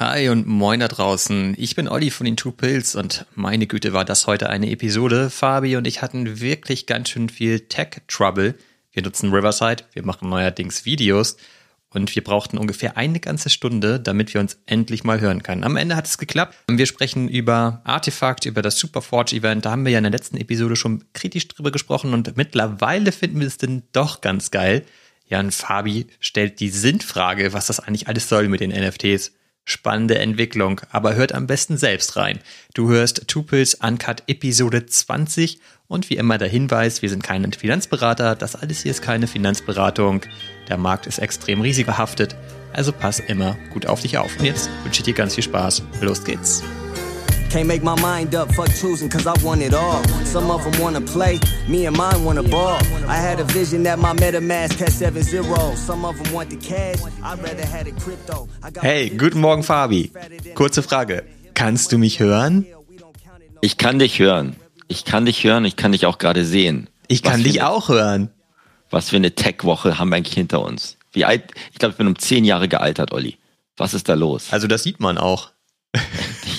Hi und moin da draußen. Ich bin Olli von den Two Pills und meine Güte war das heute eine Episode. Fabi und ich hatten wirklich ganz schön viel Tech-Trouble. Wir nutzen Riverside, wir machen neuerdings Videos und wir brauchten ungefähr eine ganze Stunde, damit wir uns endlich mal hören können. Am Ende hat es geklappt. Wir sprechen über Artefakt, über das Superforge-Event. Da haben wir ja in der letzten Episode schon kritisch drüber gesprochen und mittlerweile finden wir es denn doch ganz geil. Jan Fabi stellt die Sinnfrage, was das eigentlich alles soll mit den NFTs. Spannende Entwicklung, aber hört am besten selbst rein. Du hörst Tupils Uncut Episode 20 und wie immer der Hinweis, wir sind kein Finanzberater, das alles hier ist keine Finanzberatung. Der Markt ist extrem risikobehaftet, also pass immer gut auf dich auf. Und jetzt wünsche ich dir ganz viel Spaß. Los geht's. Can't make my mind up, fuck choosing, cause I want it all. Some of them wanna play, me and mine wanna ball. I had a vision that my MetaMask had 7 0. Some of them want the cash, I'd rather had it crypto. Hey, guten Morgen, Fabi. Kurze Frage. Kannst du mich hören? Ich kann dich hören. Ich kann dich hören, ich kann dich auch gerade sehen. Ich kann dich auch hören. Was für eine Tech-Woche haben wir eigentlich hinter uns? Wie alt? Ich glaube, ich bin um zehn Jahre gealtert, Olli. Was ist da los? Also das sieht man auch.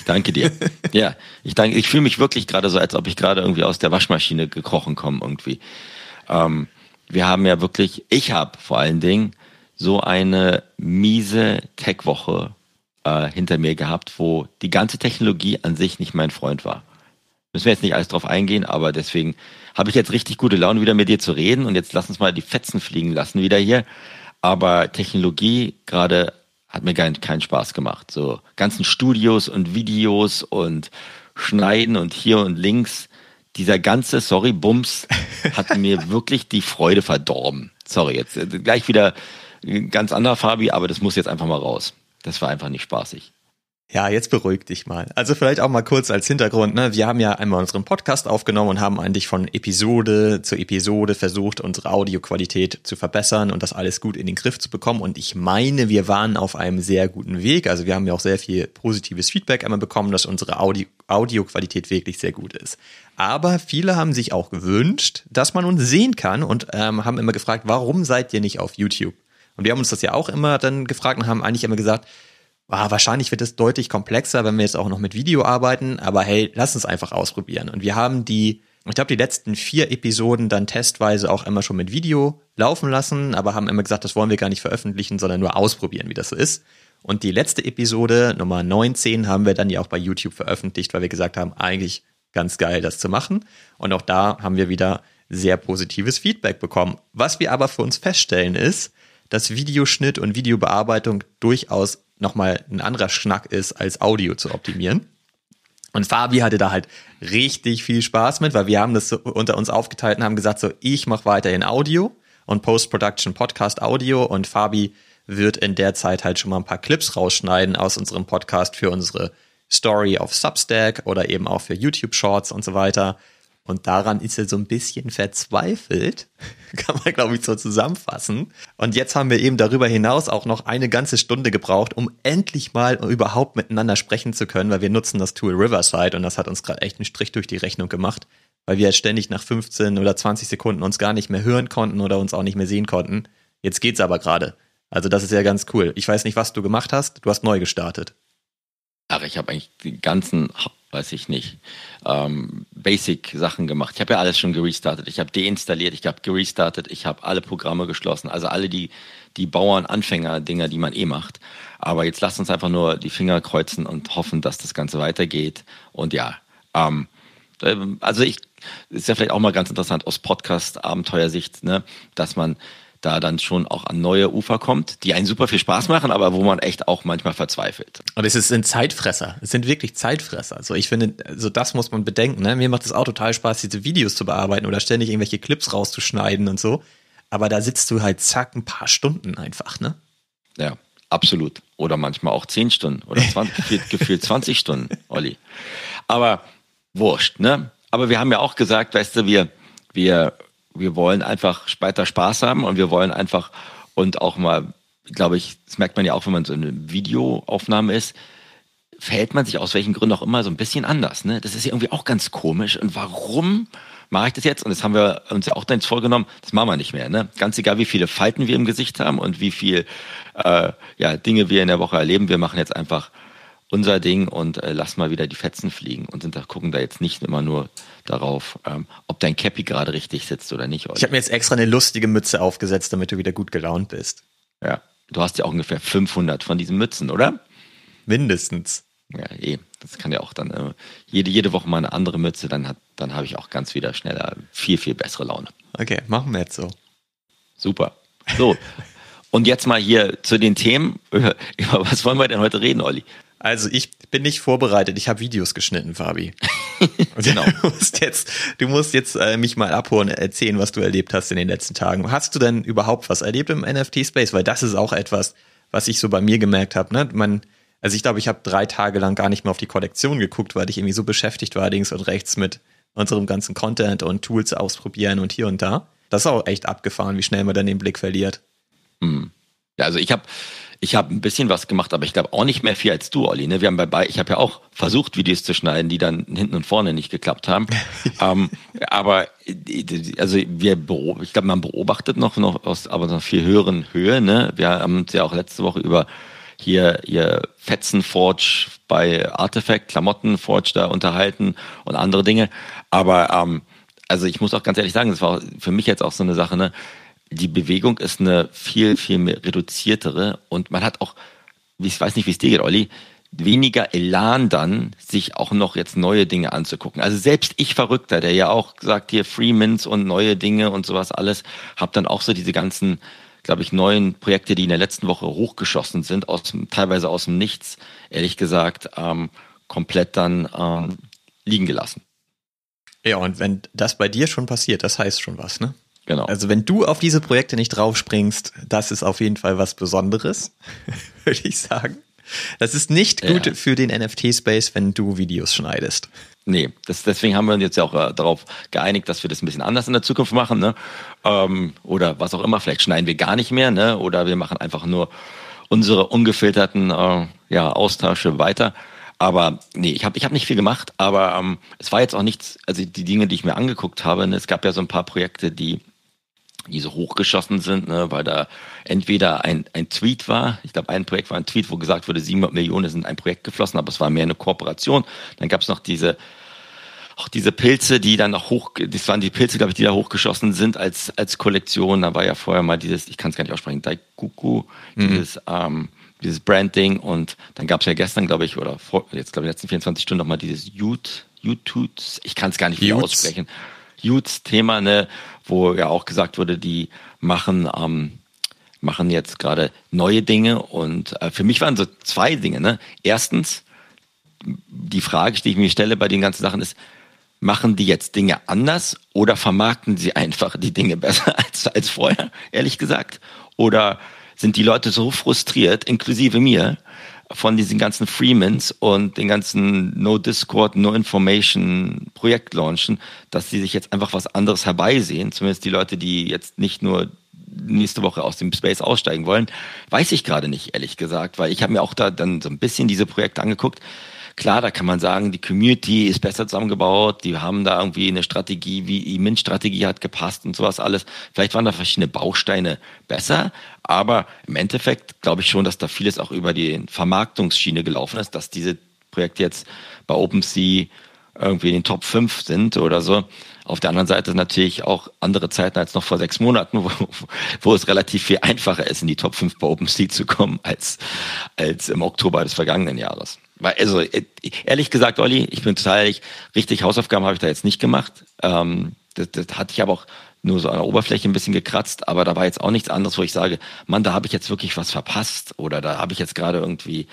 Danke dir. ja, ich danke. Ich fühle mich wirklich gerade so, als ob ich gerade irgendwie aus der Waschmaschine gekrochen komme irgendwie. Ähm, wir haben ja wirklich, ich habe vor allen Dingen so eine miese Tech-Woche äh, hinter mir gehabt, wo die ganze Technologie an sich nicht mein Freund war. Müssen wir jetzt nicht alles drauf eingehen, aber deswegen habe ich jetzt richtig gute Laune, wieder mit dir zu reden. Und jetzt lass uns mal die Fetzen fliegen lassen wieder hier. Aber Technologie gerade hat mir keinen keinen Spaß gemacht. So ganzen Studios und Videos und Schneiden und hier und links. Dieser ganze, sorry, Bums hat mir wirklich die Freude verdorben. Sorry, jetzt äh, gleich wieder ganz anderer Fabi, aber das muss jetzt einfach mal raus. Das war einfach nicht spaßig. Ja, jetzt beruhig dich mal. Also vielleicht auch mal kurz als Hintergrund. Ne? Wir haben ja einmal unseren Podcast aufgenommen und haben eigentlich von Episode zu Episode versucht, unsere Audioqualität zu verbessern und das alles gut in den Griff zu bekommen. Und ich meine, wir waren auf einem sehr guten Weg. Also wir haben ja auch sehr viel positives Feedback einmal bekommen, dass unsere Audio Audioqualität wirklich sehr gut ist. Aber viele haben sich auch gewünscht, dass man uns sehen kann und ähm, haben immer gefragt, warum seid ihr nicht auf YouTube? Und wir haben uns das ja auch immer dann gefragt und haben eigentlich immer gesagt, ah, wahrscheinlich wird es deutlich komplexer, wenn wir jetzt auch noch mit Video arbeiten, aber hey, lass uns einfach ausprobieren. Und wir haben die, ich glaube, die letzten vier Episoden dann testweise auch immer schon mit Video laufen lassen, aber haben immer gesagt, das wollen wir gar nicht veröffentlichen, sondern nur ausprobieren, wie das so ist. Und die letzte Episode, Nummer 19, haben wir dann ja auch bei YouTube veröffentlicht, weil wir gesagt haben, eigentlich ganz geil, das zu machen. Und auch da haben wir wieder sehr positives Feedback bekommen. Was wir aber für uns feststellen ist, dass Videoschnitt und Videobearbeitung durchaus nochmal ein anderer Schnack ist, als Audio zu optimieren. Und Fabi hatte da halt richtig viel Spaß mit, weil wir haben das so unter uns aufgeteilt und haben gesagt, so ich mache weiterhin Audio und Post-Production Podcast Audio und Fabi wird in der Zeit halt schon mal ein paar Clips rausschneiden aus unserem Podcast für unsere Story auf Substack oder eben auch für YouTube Shorts und so weiter. Und daran ist er so ein bisschen verzweifelt, kann man glaube ich so zusammenfassen. Und jetzt haben wir eben darüber hinaus auch noch eine ganze Stunde gebraucht, um endlich mal überhaupt miteinander sprechen zu können, weil wir nutzen das Tool Riverside und das hat uns gerade echt einen Strich durch die Rechnung gemacht, weil wir ständig nach 15 oder 20 Sekunden uns gar nicht mehr hören konnten oder uns auch nicht mehr sehen konnten. Jetzt geht's aber gerade. Also das ist ja ganz cool. Ich weiß nicht, was du gemacht hast. Du hast neu gestartet. Ach, ich habe eigentlich die ganzen weiß ich nicht, ähm, Basic-Sachen gemacht. Ich habe ja alles schon gerestartet. Ich habe deinstalliert, ich habe gerestartet, ich habe alle Programme geschlossen, also alle die, die Bauern-Anfänger-Dinger, die man eh macht. Aber jetzt lasst uns einfach nur die Finger kreuzen und hoffen, dass das Ganze weitergeht. Und ja, ähm, also ich, ist ja vielleicht auch mal ganz interessant aus Podcast-Abenteuersicht, ne, dass man da dann schon auch an neue Ufer kommt, die einen super viel Spaß machen, aber wo man echt auch manchmal verzweifelt. Und es sind Zeitfresser. Es sind wirklich Zeitfresser. Also ich finde, also das muss man bedenken. Ne? Mir macht es auch total Spaß, diese Videos zu bearbeiten oder ständig irgendwelche Clips rauszuschneiden und so. Aber da sitzt du halt zack ein paar Stunden einfach, ne? Ja, absolut. Oder manchmal auch zehn Stunden oder 20, gefühlt, gefühlt 20 Stunden, Olli. Aber wurscht, ne? Aber wir haben ja auch gesagt, weißt du, wir, wir wir wollen einfach weiter Spaß haben und wir wollen einfach und auch mal, glaube ich, das merkt man ja auch, wenn man so eine Videoaufnahme ist, verhält man sich aus welchen Gründen auch immer so ein bisschen anders. Ne? Das ist ja irgendwie auch ganz komisch. Und warum mache ich das jetzt? Und das haben wir uns ja auch dann vorgenommen, das machen wir nicht mehr. Ne? Ganz egal, wie viele Falten wir im Gesicht haben und wie viel äh, ja, Dinge wir in der Woche erleben, wir machen jetzt einfach unser Ding und äh, lass mal wieder die Fetzen fliegen und sind da, gucken da jetzt nicht immer nur darauf, ähm, ob dein Cappy gerade richtig sitzt oder nicht. Olli. Ich habe mir jetzt extra eine lustige Mütze aufgesetzt, damit du wieder gut gelaunt bist. Ja, du hast ja auch ungefähr 500 von diesen Mützen, oder? Mindestens. Ja, eh. Das kann ja auch dann äh, jede, jede Woche mal eine andere Mütze, dann, hat, dann habe ich auch ganz wieder schneller viel, viel bessere Laune. Okay, machen wir jetzt so. Super. So, und jetzt mal hier zu den Themen. Über was wollen wir denn heute reden, Olli? Also ich bin nicht vorbereitet. Ich habe Videos geschnitten, Fabi. genau. Du musst jetzt, du musst jetzt äh, mich mal abholen, erzählen, was du erlebt hast in den letzten Tagen. Hast du denn überhaupt was erlebt im NFT-Space? Weil das ist auch etwas, was ich so bei mir gemerkt habe. Ne? Man, also ich glaube, ich habe drei Tage lang gar nicht mehr auf die Kollektion geguckt, weil ich irgendwie so beschäftigt war, links und rechts mit unserem ganzen Content und Tools ausprobieren und hier und da. Das ist auch echt abgefahren, wie schnell man dann den Blick verliert. Hm. Ja, also ich habe ich habe ein bisschen was gemacht, aber ich glaube auch nicht mehr viel als du, Olli. Ne? Wir haben bei, ich habe ja auch versucht, Videos zu schneiden, die dann hinten und vorne nicht geklappt haben. ähm, aber also wir ich glaube, man beobachtet noch noch aus aber noch viel höheren Höhe. Ne? Wir haben uns ja auch letzte Woche über hier ihr Fetzenforge bei Artifact, Klamottenforge da unterhalten und andere Dinge. Aber ähm, also ich muss auch ganz ehrlich sagen, das war für mich jetzt auch so eine Sache, ne? Die Bewegung ist eine viel, viel reduziertere und man hat auch, ich weiß nicht, wie es dir geht, Olli, weniger Elan dann, sich auch noch jetzt neue Dinge anzugucken. Also selbst ich Verrückter, der ja auch sagt hier Freemans und neue Dinge und sowas alles, habe dann auch so diese ganzen, glaube ich, neuen Projekte, die in der letzten Woche hochgeschossen sind, aus, teilweise aus dem Nichts, ehrlich gesagt, ähm, komplett dann ähm, liegen gelassen. Ja, und wenn das bei dir schon passiert, das heißt schon was, ne? Genau. Also wenn du auf diese Projekte nicht draufspringst, das ist auf jeden Fall was Besonderes, würde ich sagen. Das ist nicht gut ja. für den NFT-Space, wenn du Videos schneidest. Nee, das, deswegen haben wir uns jetzt ja auch äh, darauf geeinigt, dass wir das ein bisschen anders in der Zukunft machen, ne? Ähm, oder was auch immer. Vielleicht schneiden wir gar nicht mehr, ne? Oder wir machen einfach nur unsere ungefilterten äh, ja, Austausche weiter. Aber nee, ich habe ich hab nicht viel gemacht, aber ähm, es war jetzt auch nichts, also die Dinge, die ich mir angeguckt habe, ne, es gab ja so ein paar Projekte, die die so hochgeschossen sind, ne, weil da entweder ein, ein Tweet war, ich glaube ein Projekt war ein Tweet, wo gesagt wurde, 700 Millionen sind ein Projekt geflossen, aber es war mehr eine Kooperation. Dann gab es noch diese auch diese Pilze, die dann noch hoch, das waren die Pilze, glaube ich, die da hochgeschossen sind als als Kollektion. Da war ja vorher mal dieses, ich kann es gar nicht aussprechen, Daikuku, mhm. dieses ähm, dieses Branding und dann gab es ja gestern, glaube ich, oder vor, jetzt glaube ich, letzten 24 Stunden nochmal dieses Youth, YouTube, ich kann es gar nicht wieder aussprechen. Youth-Thema, ne, wo ja auch gesagt wurde, die machen, ähm, machen jetzt gerade neue Dinge. Und äh, für mich waren so zwei Dinge. Ne? Erstens, die Frage, die ich mir stelle bei den ganzen Sachen ist, machen die jetzt Dinge anders oder vermarkten sie einfach die Dinge besser als, als vorher, ehrlich gesagt? Oder sind die Leute so frustriert, inklusive mir, von diesen ganzen Freemans und den ganzen No Discord, No Information Projektlaunchen, dass sie sich jetzt einfach was anderes herbeisehen, zumindest die Leute, die jetzt nicht nur nächste Woche aus dem Space aussteigen wollen, weiß ich gerade nicht, ehrlich gesagt, weil ich habe mir auch da dann so ein bisschen diese Projekte angeguckt. Klar, da kann man sagen, die Community ist besser zusammengebaut, die haben da irgendwie eine Strategie, wie die MINT-Strategie hat gepasst und sowas alles. Vielleicht waren da verschiedene Bausteine besser, aber im Endeffekt glaube ich schon, dass da vieles auch über die Vermarktungsschiene gelaufen ist, dass diese Projekte jetzt bei OpenSea irgendwie in den Top 5 sind oder so. Auf der anderen Seite natürlich auch andere Zeiten als noch vor sechs Monaten, wo, wo es relativ viel einfacher ist, in die Top 5 bei OpenSea zu kommen, als, als im Oktober des vergangenen Jahres. Weil, also äh, ehrlich gesagt, Olli, ich bin total ehrlich, richtig Hausaufgaben habe ich da jetzt nicht gemacht. Ähm, das, das hatte ich aber auch nur so an der Oberfläche ein bisschen gekratzt, aber da war jetzt auch nichts anderes, wo ich sage, Mann, da habe ich jetzt wirklich was verpasst oder da habe ich jetzt gerade irgendwie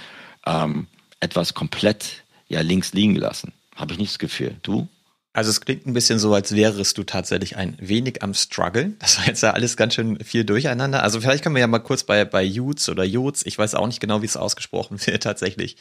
ähm, etwas komplett ja links liegen gelassen. Habe ich nicht das Gefühl. Du? Also es klingt ein bisschen so, als wärest du tatsächlich ein wenig am Struggle. Das war jetzt ja alles ganz schön viel durcheinander. Also vielleicht können wir ja mal kurz bei, bei Jutes oder Jutes, ich weiß auch nicht genau, wie es ausgesprochen wird tatsächlich,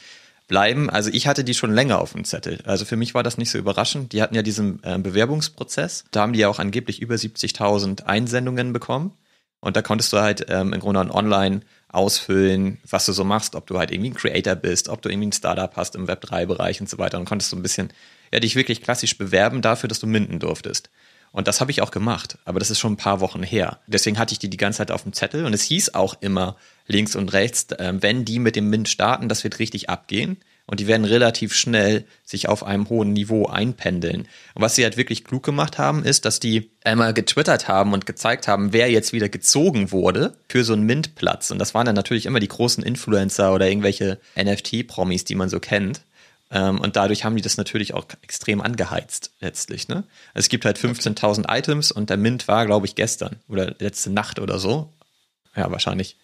bleiben. Also ich hatte die schon länger auf dem Zettel. Also für mich war das nicht so überraschend. Die hatten ja diesen äh, Bewerbungsprozess. Da haben die ja auch angeblich über 70.000 Einsendungen bekommen. Und da konntest du halt ähm, im Grunde online ausfüllen, was du so machst, ob du halt irgendwie ein Creator bist, ob du irgendwie ein Startup hast im Web3-Bereich und so weiter. Und konntest so ein bisschen, ja, dich wirklich klassisch bewerben dafür, dass du minden durftest. Und das habe ich auch gemacht, aber das ist schon ein paar Wochen her. Deswegen hatte ich die die ganze Zeit auf dem Zettel und es hieß auch immer links und rechts, äh, wenn die mit dem Mint starten, das wird richtig abgehen. und die werden relativ schnell sich auf einem hohen Niveau einpendeln. Und was sie halt wirklich klug gemacht haben, ist, dass die einmal getwittert haben und gezeigt haben, wer jetzt wieder gezogen wurde für so einen Mint-Platz. Und das waren dann natürlich immer die großen Influencer oder irgendwelche NFT-Promis, die man so kennt. Ähm, und dadurch haben die das natürlich auch extrem angeheizt letztlich. Ne? Also es gibt halt 15.000 Items und der Mint war, glaube ich, gestern oder letzte Nacht oder so. Ja, wahrscheinlich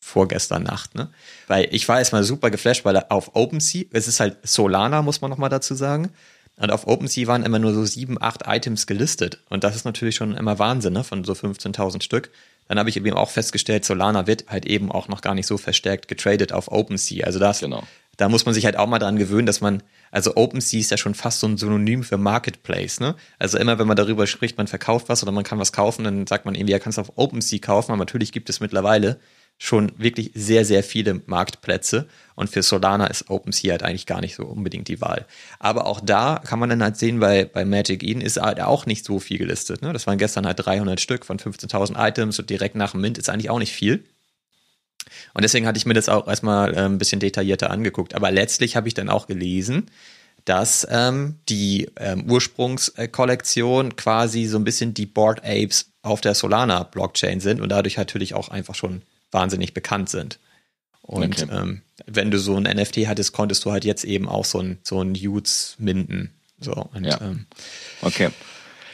vorgestern Nacht, ne? Weil ich war erstmal super geflasht, weil auf OpenSea, es ist halt Solana, muss man nochmal dazu sagen. Und auf OpenSea waren immer nur so sieben, acht Items gelistet. Und das ist natürlich schon immer Wahnsinn, ne? Von so 15.000 Stück. Dann habe ich eben auch festgestellt, Solana wird halt eben auch noch gar nicht so verstärkt getradet auf OpenSea. Also das, genau. Da muss man sich halt auch mal dran gewöhnen, dass man, also OpenSea ist ja schon fast so ein Synonym für Marketplace, ne? Also immer, wenn man darüber spricht, man verkauft was oder man kann was kaufen, dann sagt man irgendwie, ja, kannst auf OpenSea kaufen, aber natürlich gibt es mittlerweile schon wirklich sehr, sehr viele Marktplätze. Und für Solana ist OpenSea halt eigentlich gar nicht so unbedingt die Wahl. Aber auch da kann man dann halt sehen, weil bei Magic Eden ist halt auch nicht so viel gelistet. Ne? Das waren gestern halt 300 Stück von 15.000 Items und direkt nach dem Mint ist eigentlich auch nicht viel. Und deswegen hatte ich mir das auch erstmal äh, ein bisschen detaillierter angeguckt. Aber letztlich habe ich dann auch gelesen, dass ähm, die ähm, Ursprungskollektion quasi so ein bisschen die Board Apes auf der Solana Blockchain sind und dadurch natürlich auch einfach schon wahnsinnig bekannt sind. Und okay. ähm, wenn du so ein NFT hattest, konntest du halt jetzt eben auch so ein, so ein Utes minden. So, und, ja. ähm, okay.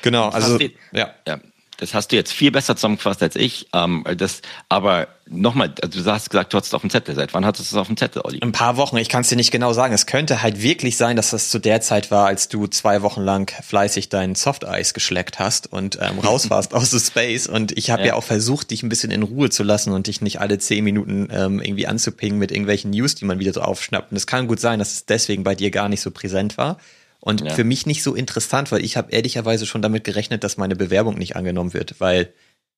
Genau, also, ja. ja. Das hast du jetzt viel besser zusammengefasst als ich. Ähm, das, aber nochmal, also du hast gesagt, du hattest es auf dem Zettel. Seit wann hattest du es auf dem Zettel, Olli? Ein paar Wochen, ich kann es dir nicht genau sagen. Es könnte halt wirklich sein, dass das zu der Zeit war, als du zwei Wochen lang fleißig dein Softeis geschleckt hast und ähm, raus warst aus the Space. Und ich habe ja. ja. auch versucht, dich ein bisschen in Ruhe zu lassen und dich nicht alle zehn Minuten ähm, irgendwie anzupingen mit irgendwelchen News, die man wieder so aufschnappt. Und es kann gut sein, dass es deswegen bei dir gar nicht so präsent war. Und ja. für mich nicht so interessant, weil ich habe ehrlicherweise schon damit gerechnet, dass meine Bewerbung nicht angenommen wird, weil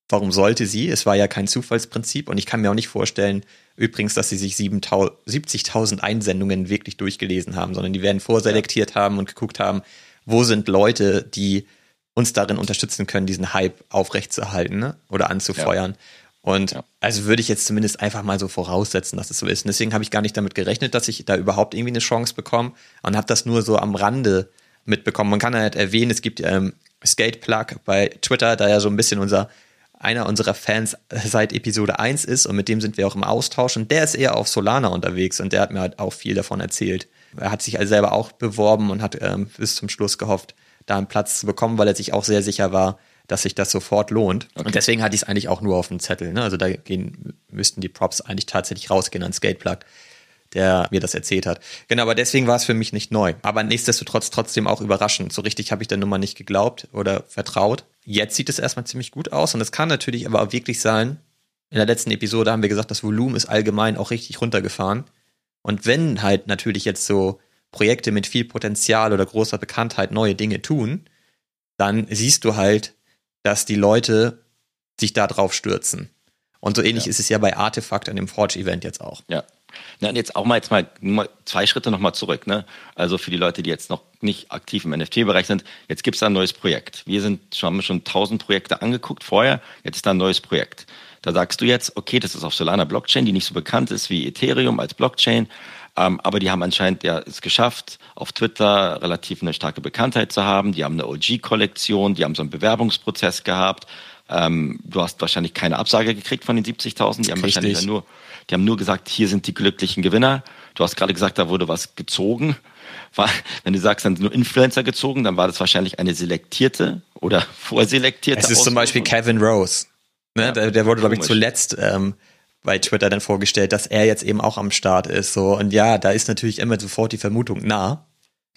warum sollte sie? Es war ja kein Zufallsprinzip und ich kann mir auch nicht vorstellen, übrigens, dass sie sich 70.000 Einsendungen wirklich durchgelesen haben, sondern die werden vorselektiert ja. haben und geguckt haben, wo sind Leute, die uns darin unterstützen können, diesen Hype aufrechtzuerhalten ne? oder anzufeuern. Ja. Und ja. also würde ich jetzt zumindest einfach mal so voraussetzen, dass es so ist. Und deswegen habe ich gar nicht damit gerechnet, dass ich da überhaupt irgendwie eine Chance bekomme und habe das nur so am Rande mitbekommen. Man kann halt erwähnen, es gibt ähm, Skate Plug bei Twitter, da ja so ein bisschen unser einer unserer Fans seit Episode 1 ist und mit dem sind wir auch im Austausch und der ist eher auf Solana unterwegs und der hat mir halt auch viel davon erzählt. Er hat sich also selber auch beworben und hat ähm, bis zum Schluss gehofft, da einen Platz zu bekommen, weil er sich auch sehr sicher war, dass sich das sofort lohnt. Okay. Und deswegen hatte ich es eigentlich auch nur auf dem Zettel. Ne? Also da gehen, müssten die Props eigentlich tatsächlich rausgehen an Skateplug, der mir das erzählt hat. Genau, aber deswegen war es für mich nicht neu. Aber nichtsdestotrotz trotzdem auch überraschend. So richtig habe ich der Nummer nicht geglaubt oder vertraut. Jetzt sieht es erstmal ziemlich gut aus und es kann natürlich aber auch wirklich sein, in der letzten Episode haben wir gesagt, das Volumen ist allgemein auch richtig runtergefahren. Und wenn halt natürlich jetzt so Projekte mit viel Potenzial oder großer Bekanntheit neue Dinge tun, dann siehst du halt, dass die Leute sich da drauf stürzen. Und so ähnlich ja. ist es ja bei Artefakt an dem Forge-Event jetzt auch. Ja. Ja, und jetzt auch mal jetzt mal zwei Schritte nochmal zurück. Ne? Also für die Leute, die jetzt noch nicht aktiv im NFT-Bereich sind, jetzt gibt es da ein neues Projekt. Wir sind schon, haben schon tausend Projekte angeguckt vorher, jetzt ist da ein neues Projekt. Da sagst du jetzt, okay, das ist auf Solana Blockchain, die nicht so bekannt ist wie Ethereum als Blockchain, ähm, aber die haben anscheinend ja es geschafft, auf Twitter relativ eine starke Bekanntheit zu haben. Die haben eine OG-Kollektion, die haben so einen Bewerbungsprozess gehabt. Ähm, du hast wahrscheinlich keine Absage gekriegt von den 70.000. Die haben Richtig. wahrscheinlich nur, die haben nur gesagt, hier sind die glücklichen Gewinner. Du hast gerade gesagt, da wurde was gezogen. War, wenn du sagst, dann sind nur Influencer gezogen, dann war das wahrscheinlich eine selektierte oder vorselektierte. Es ist zum Beispiel Kevin Rose. Ne? Ja, der, der wurde, glaube ich, zuletzt ähm, bei Twitter dann vorgestellt, dass er jetzt eben auch am Start ist. So und ja, da ist natürlich immer sofort die Vermutung nah,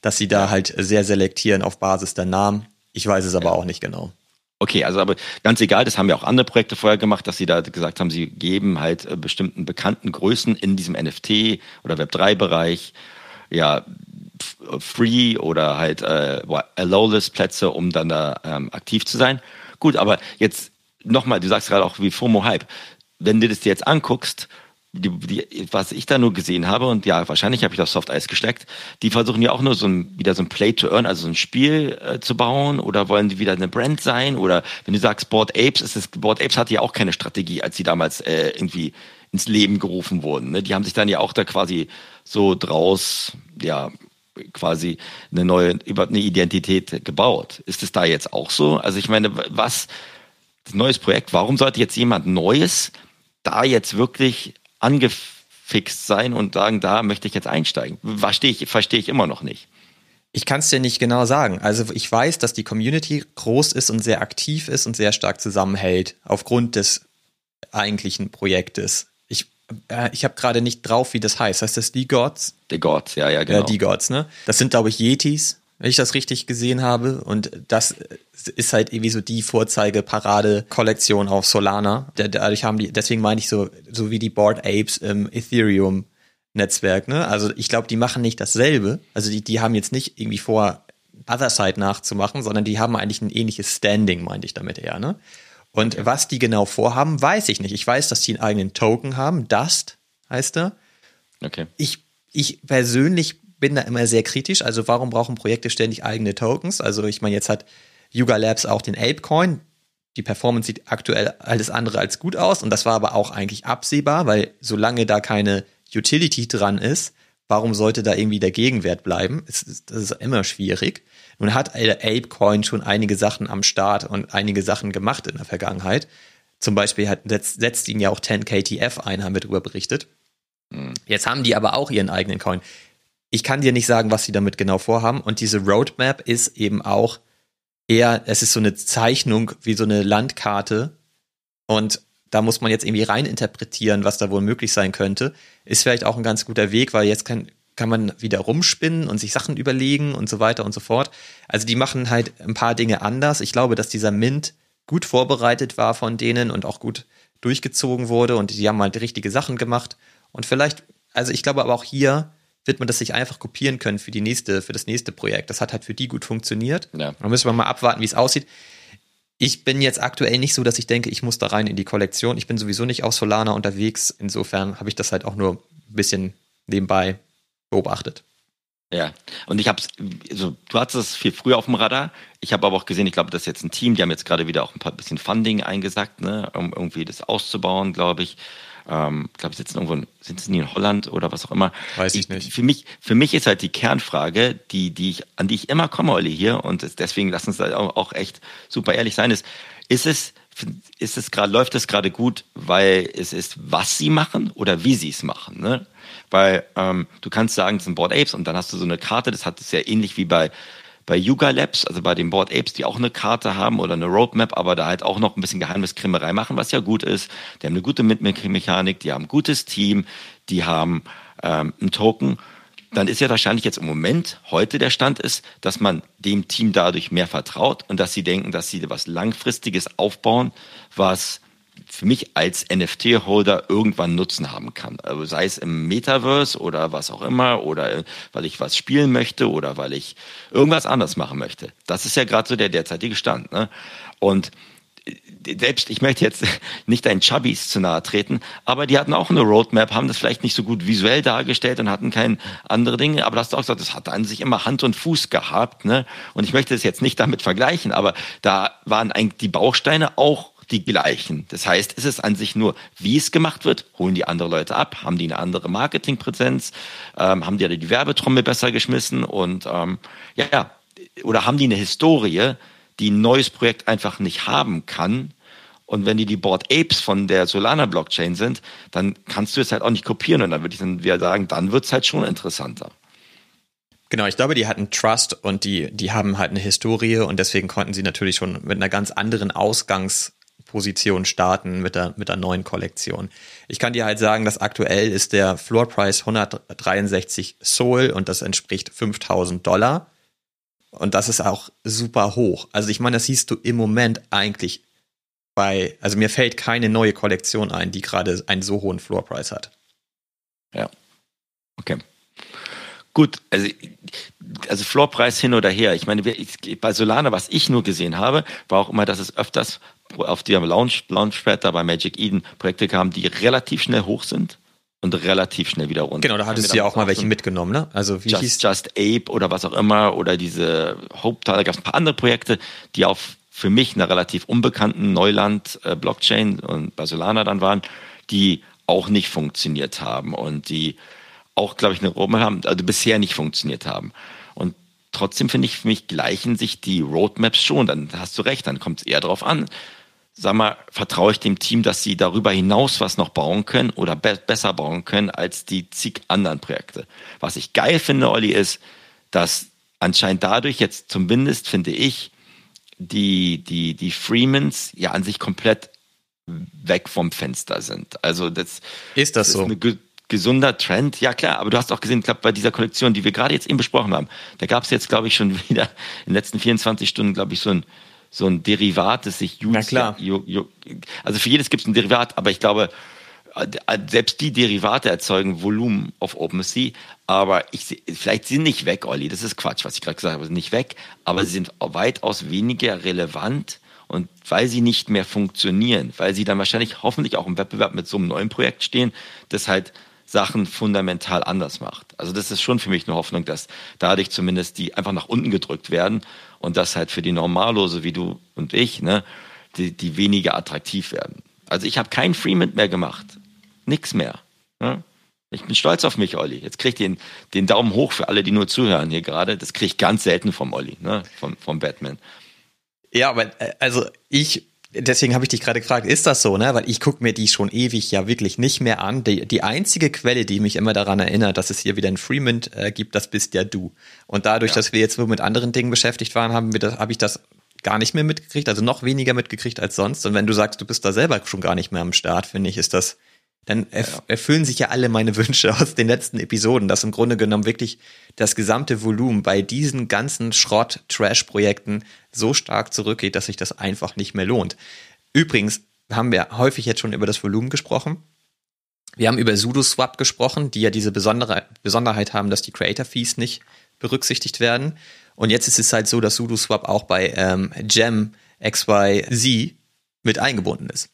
dass sie da halt sehr selektieren auf Basis der Namen. Ich weiß es aber ja. auch nicht genau. Okay, also aber ganz egal, das haben ja auch andere Projekte vorher gemacht, dass sie da gesagt haben, sie geben halt äh, bestimmten bekannten Größen in diesem NFT oder Web3-Bereich ja free oder halt äh, lowless Plätze, um dann da ähm, aktiv zu sein. Gut, aber jetzt nochmal, du sagst gerade auch wie FOMO Hype wenn du das dir jetzt anguckst, die, die, was ich da nur gesehen habe, und ja, wahrscheinlich habe ich das Soft Eis gesteckt, die versuchen ja auch nur so ein, wieder so ein Play to Earn, also so ein Spiel äh, zu bauen, oder wollen die wieder eine Brand sein, oder wenn du sagst Board Apes, ist es, Board Apes hatte ja auch keine Strategie, als sie damals äh, irgendwie ins Leben gerufen wurden. Ne? Die haben sich dann ja auch da quasi so draus, ja, quasi eine neue, über eine Identität gebaut. Ist es da jetzt auch so? Also ich meine, was, das neues Projekt, warum sollte jetzt jemand Neues da jetzt wirklich angefixt sein und sagen, da möchte ich jetzt einsteigen? Verstehe ich, verstehe ich immer noch nicht. Ich kann es dir nicht genau sagen. Also ich weiß, dass die Community groß ist und sehr aktiv ist und sehr stark zusammenhält aufgrund des eigentlichen Projektes. Ich, äh, ich habe gerade nicht drauf, wie das heißt. Heißt das die Gods? Die Gods, ja, ja, genau. Ja, die Gods, ne? Das sind, glaube ich, Yetis, wenn ich das richtig gesehen habe. Und das ist halt irgendwie so die Vorzeige-Parade-Kollektion auf Solana. Dadurch haben die, deswegen meine ich so, so wie die Board Apes im Ethereum Netzwerk, ne? Also ich glaube, die machen nicht dasselbe. Also die, die haben jetzt nicht irgendwie vor, Otherside nachzumachen, sondern die haben eigentlich ein ähnliches Standing, meinte ich damit eher, ne? Und okay. was die genau vorhaben, weiß ich nicht. Ich weiß, dass die einen eigenen Token haben. Dust heißt er. Okay. Ich, ich persönlich bin da immer sehr kritisch. Also warum brauchen Projekte ständig eigene Tokens? Also ich meine, jetzt hat Yuga Labs auch den Apecoin. Die Performance sieht aktuell alles andere als gut aus. Und das war aber auch eigentlich absehbar, weil solange da keine Utility dran ist, warum sollte da irgendwie der Gegenwert bleiben? das ist immer schwierig. Nun hat Apecoin schon einige Sachen am Start und einige Sachen gemacht in der Vergangenheit. Zum Beispiel hat, setzt, setzt ihn ja auch 10KTF ein, haben wir darüber berichtet. Mhm. Jetzt haben die aber auch ihren eigenen Coin. Ich kann dir nicht sagen, was sie damit genau vorhaben. Und diese Roadmap ist eben auch eher, es ist so eine Zeichnung wie so eine Landkarte. Und da muss man jetzt irgendwie reininterpretieren, was da wohl möglich sein könnte. Ist vielleicht auch ein ganz guter Weg, weil jetzt kann, kann man wieder rumspinnen und sich Sachen überlegen und so weiter und so fort. Also die machen halt ein paar Dinge anders. Ich glaube, dass dieser Mint gut vorbereitet war von denen und auch gut durchgezogen wurde und die haben halt richtige Sachen gemacht. Und vielleicht, also ich glaube aber auch hier wird man das sich einfach kopieren können für die nächste, für das nächste Projekt. Das hat halt für die gut funktioniert. Ja. Da müssen wir mal abwarten, wie es aussieht. Ich bin jetzt aktuell nicht so, dass ich denke, ich muss da rein in die Kollektion. Ich bin sowieso nicht auf Solana unterwegs. Insofern habe ich das halt auch nur ein bisschen nebenbei beobachtet. Ja, und ich habe es, also du hattest es viel früher auf dem Radar. Ich habe aber auch gesehen, ich glaube, das ist jetzt ein Team, die haben jetzt gerade wieder auch ein paar bisschen Funding eingesackt, ne, um irgendwie das auszubauen, glaube ich. Ähm, ich glaube, sitzen irgendwo, sind sie nie in Holland oder was auch immer. Weiß ich, ich, nicht. Für mich, für mich ist halt die Kernfrage, die, die ich, an die ich immer komme, Olli, hier, und deswegen lass uns da auch, auch echt super ehrlich sein, ist, ist es, ist es gerade, läuft es gerade gut, weil es ist, was sie machen oder wie sie es machen, ne? Weil ähm, du kannst sagen, es sind Board Apes und dann hast du so eine Karte, das hat es ja ähnlich wie bei bei Yuga Labs, also bei den Board Apes, die auch eine Karte haben oder eine Roadmap, aber da halt auch noch ein bisschen Geheimniskrimmerei machen, was ja gut ist. Die haben eine gute Mitmechanik, die haben ein gutes Team, die haben ähm, einen Token. Dann ist ja wahrscheinlich jetzt im Moment heute der Stand ist, dass man dem Team dadurch mehr vertraut und dass sie denken, dass sie was Langfristiges aufbauen, was für mich als NFT-Holder irgendwann Nutzen haben kann. Also sei es im Metaverse oder was auch immer oder äh, weil ich was spielen möchte oder weil ich irgendwas anders machen möchte. Das ist ja gerade so der derzeitige Stand. Ne? Und äh, selbst, ich möchte jetzt nicht deinen Chubbys zu nahe treten, aber die hatten auch eine Roadmap, haben das vielleicht nicht so gut visuell dargestellt und hatten kein andere Dinge, aber das hast du auch gesagt, das hat an sich immer Hand und Fuß gehabt, ne? Und ich möchte es jetzt nicht damit vergleichen, aber da waren eigentlich die Bausteine auch die gleichen. Das heißt, es ist an sich nur, wie es gemacht wird, holen die andere Leute ab, haben die eine andere Marketingpräsenz, ähm, haben die die Werbetrommel besser geschmissen und ähm, ja, oder haben die eine Historie, die ein neues Projekt einfach nicht haben kann. Und wenn die die Board Apes von der Solana Blockchain sind, dann kannst du es halt auch nicht kopieren. Und dann würde ich dann wieder sagen, dann wird es halt schon interessanter. Genau, ich glaube, die hatten Trust und die, die haben halt eine Historie und deswegen konnten sie natürlich schon mit einer ganz anderen Ausgangs, Position starten mit der, mit der neuen Kollektion. Ich kann dir halt sagen, dass aktuell ist der Floor Price 163 Soul und das entspricht 5000 Dollar. Und das ist auch super hoch. Also ich meine, das siehst du im Moment eigentlich bei, also mir fällt keine neue Kollektion ein, die gerade einen so hohen Floor Price hat. Ja. Okay. Gut, also, also Floorpreis hin oder her. Ich meine, bei Solana, was ich nur gesehen habe, war auch immer, dass es öfters auf dem Launch, Launchpad da bei Magic Eden Projekte kam, die relativ schnell hoch sind und relativ schnell wieder runter. Genau, da hattest du ja auch mal welche mitgenommen, ne? Also wie Just, hieß Just Ape oder was auch immer oder diese Hope, da gab es ein paar andere Projekte, die auf für mich einer relativ unbekannten Neuland-Blockchain äh, und bei Solana dann waren, die auch nicht funktioniert haben und die auch, glaube ich, eine Roadmap haben, also bisher nicht funktioniert haben. Und trotzdem finde ich, für mich gleichen sich die Roadmaps schon. Dann hast du recht, dann kommt es eher darauf an. Sag mal, vertraue ich dem Team, dass sie darüber hinaus was noch bauen können oder be besser bauen können als die zig anderen Projekte. Was ich geil finde, Olli, ist, dass anscheinend dadurch jetzt zumindest, finde ich, die, die, die Freemans ja an sich komplett weg vom Fenster sind. Also das ist das, das so. Ist gesunder Trend. Ja klar, aber du hast auch gesehen, ich glaube, bei dieser Kollektion, die wir gerade jetzt eben besprochen haben, da gab es jetzt, glaube ich, schon wieder in den letzten 24 Stunden, glaube ich, so ein so ein Derivat, das sich Na klar. also für jedes gibt es ein Derivat, aber ich glaube, selbst die Derivate erzeugen Volumen auf OpenSea, aber ich, vielleicht sind nicht weg, Olli, das ist Quatsch, was ich gerade gesagt habe, sind nicht weg, aber sie sind weitaus weniger relevant und weil sie nicht mehr funktionieren, weil sie dann wahrscheinlich hoffentlich auch im Wettbewerb mit so einem neuen Projekt stehen, das halt Sachen fundamental anders macht. Also das ist schon für mich eine Hoffnung, dass dadurch zumindest die einfach nach unten gedrückt werden und das halt für die Normallose wie du und ich, ne, die, die weniger attraktiv werden. Also ich habe kein Freemint mehr gemacht. Nix mehr. Ne? Ich bin stolz auf mich, Olli. Jetzt krieg ich den, den Daumen hoch für alle, die nur zuhören hier gerade. Das kriege ich ganz selten vom Olli, ne? vom, vom Batman. Ja, aber äh, also ich deswegen habe ich dich gerade gefragt, ist das so, ne? Weil ich gucke mir die schon ewig ja wirklich nicht mehr an. Die, die einzige Quelle, die mich immer daran erinnert, dass es hier wieder ein Freemint äh, gibt, das bist ja du. Und dadurch, ja. dass wir jetzt so mit anderen Dingen beschäftigt waren, haben wir das, habe ich das gar nicht mehr mitgekriegt, also noch weniger mitgekriegt als sonst. Und wenn du sagst, du bist da selber schon gar nicht mehr am Start, finde ich, ist das dann erf erfüllen sich ja alle meine Wünsche aus den letzten Episoden, dass im Grunde genommen wirklich das gesamte Volumen bei diesen ganzen Schrott-Trash-Projekten so stark zurückgeht, dass sich das einfach nicht mehr lohnt. Übrigens haben wir häufig jetzt schon über das Volumen gesprochen. Wir haben über SudoSwap gesprochen, die ja diese besondere Besonderheit haben, dass die Creator Fees nicht berücksichtigt werden. Und jetzt ist es halt so, dass SudoSwap auch bei ähm, Gem XYZ mit eingebunden ist.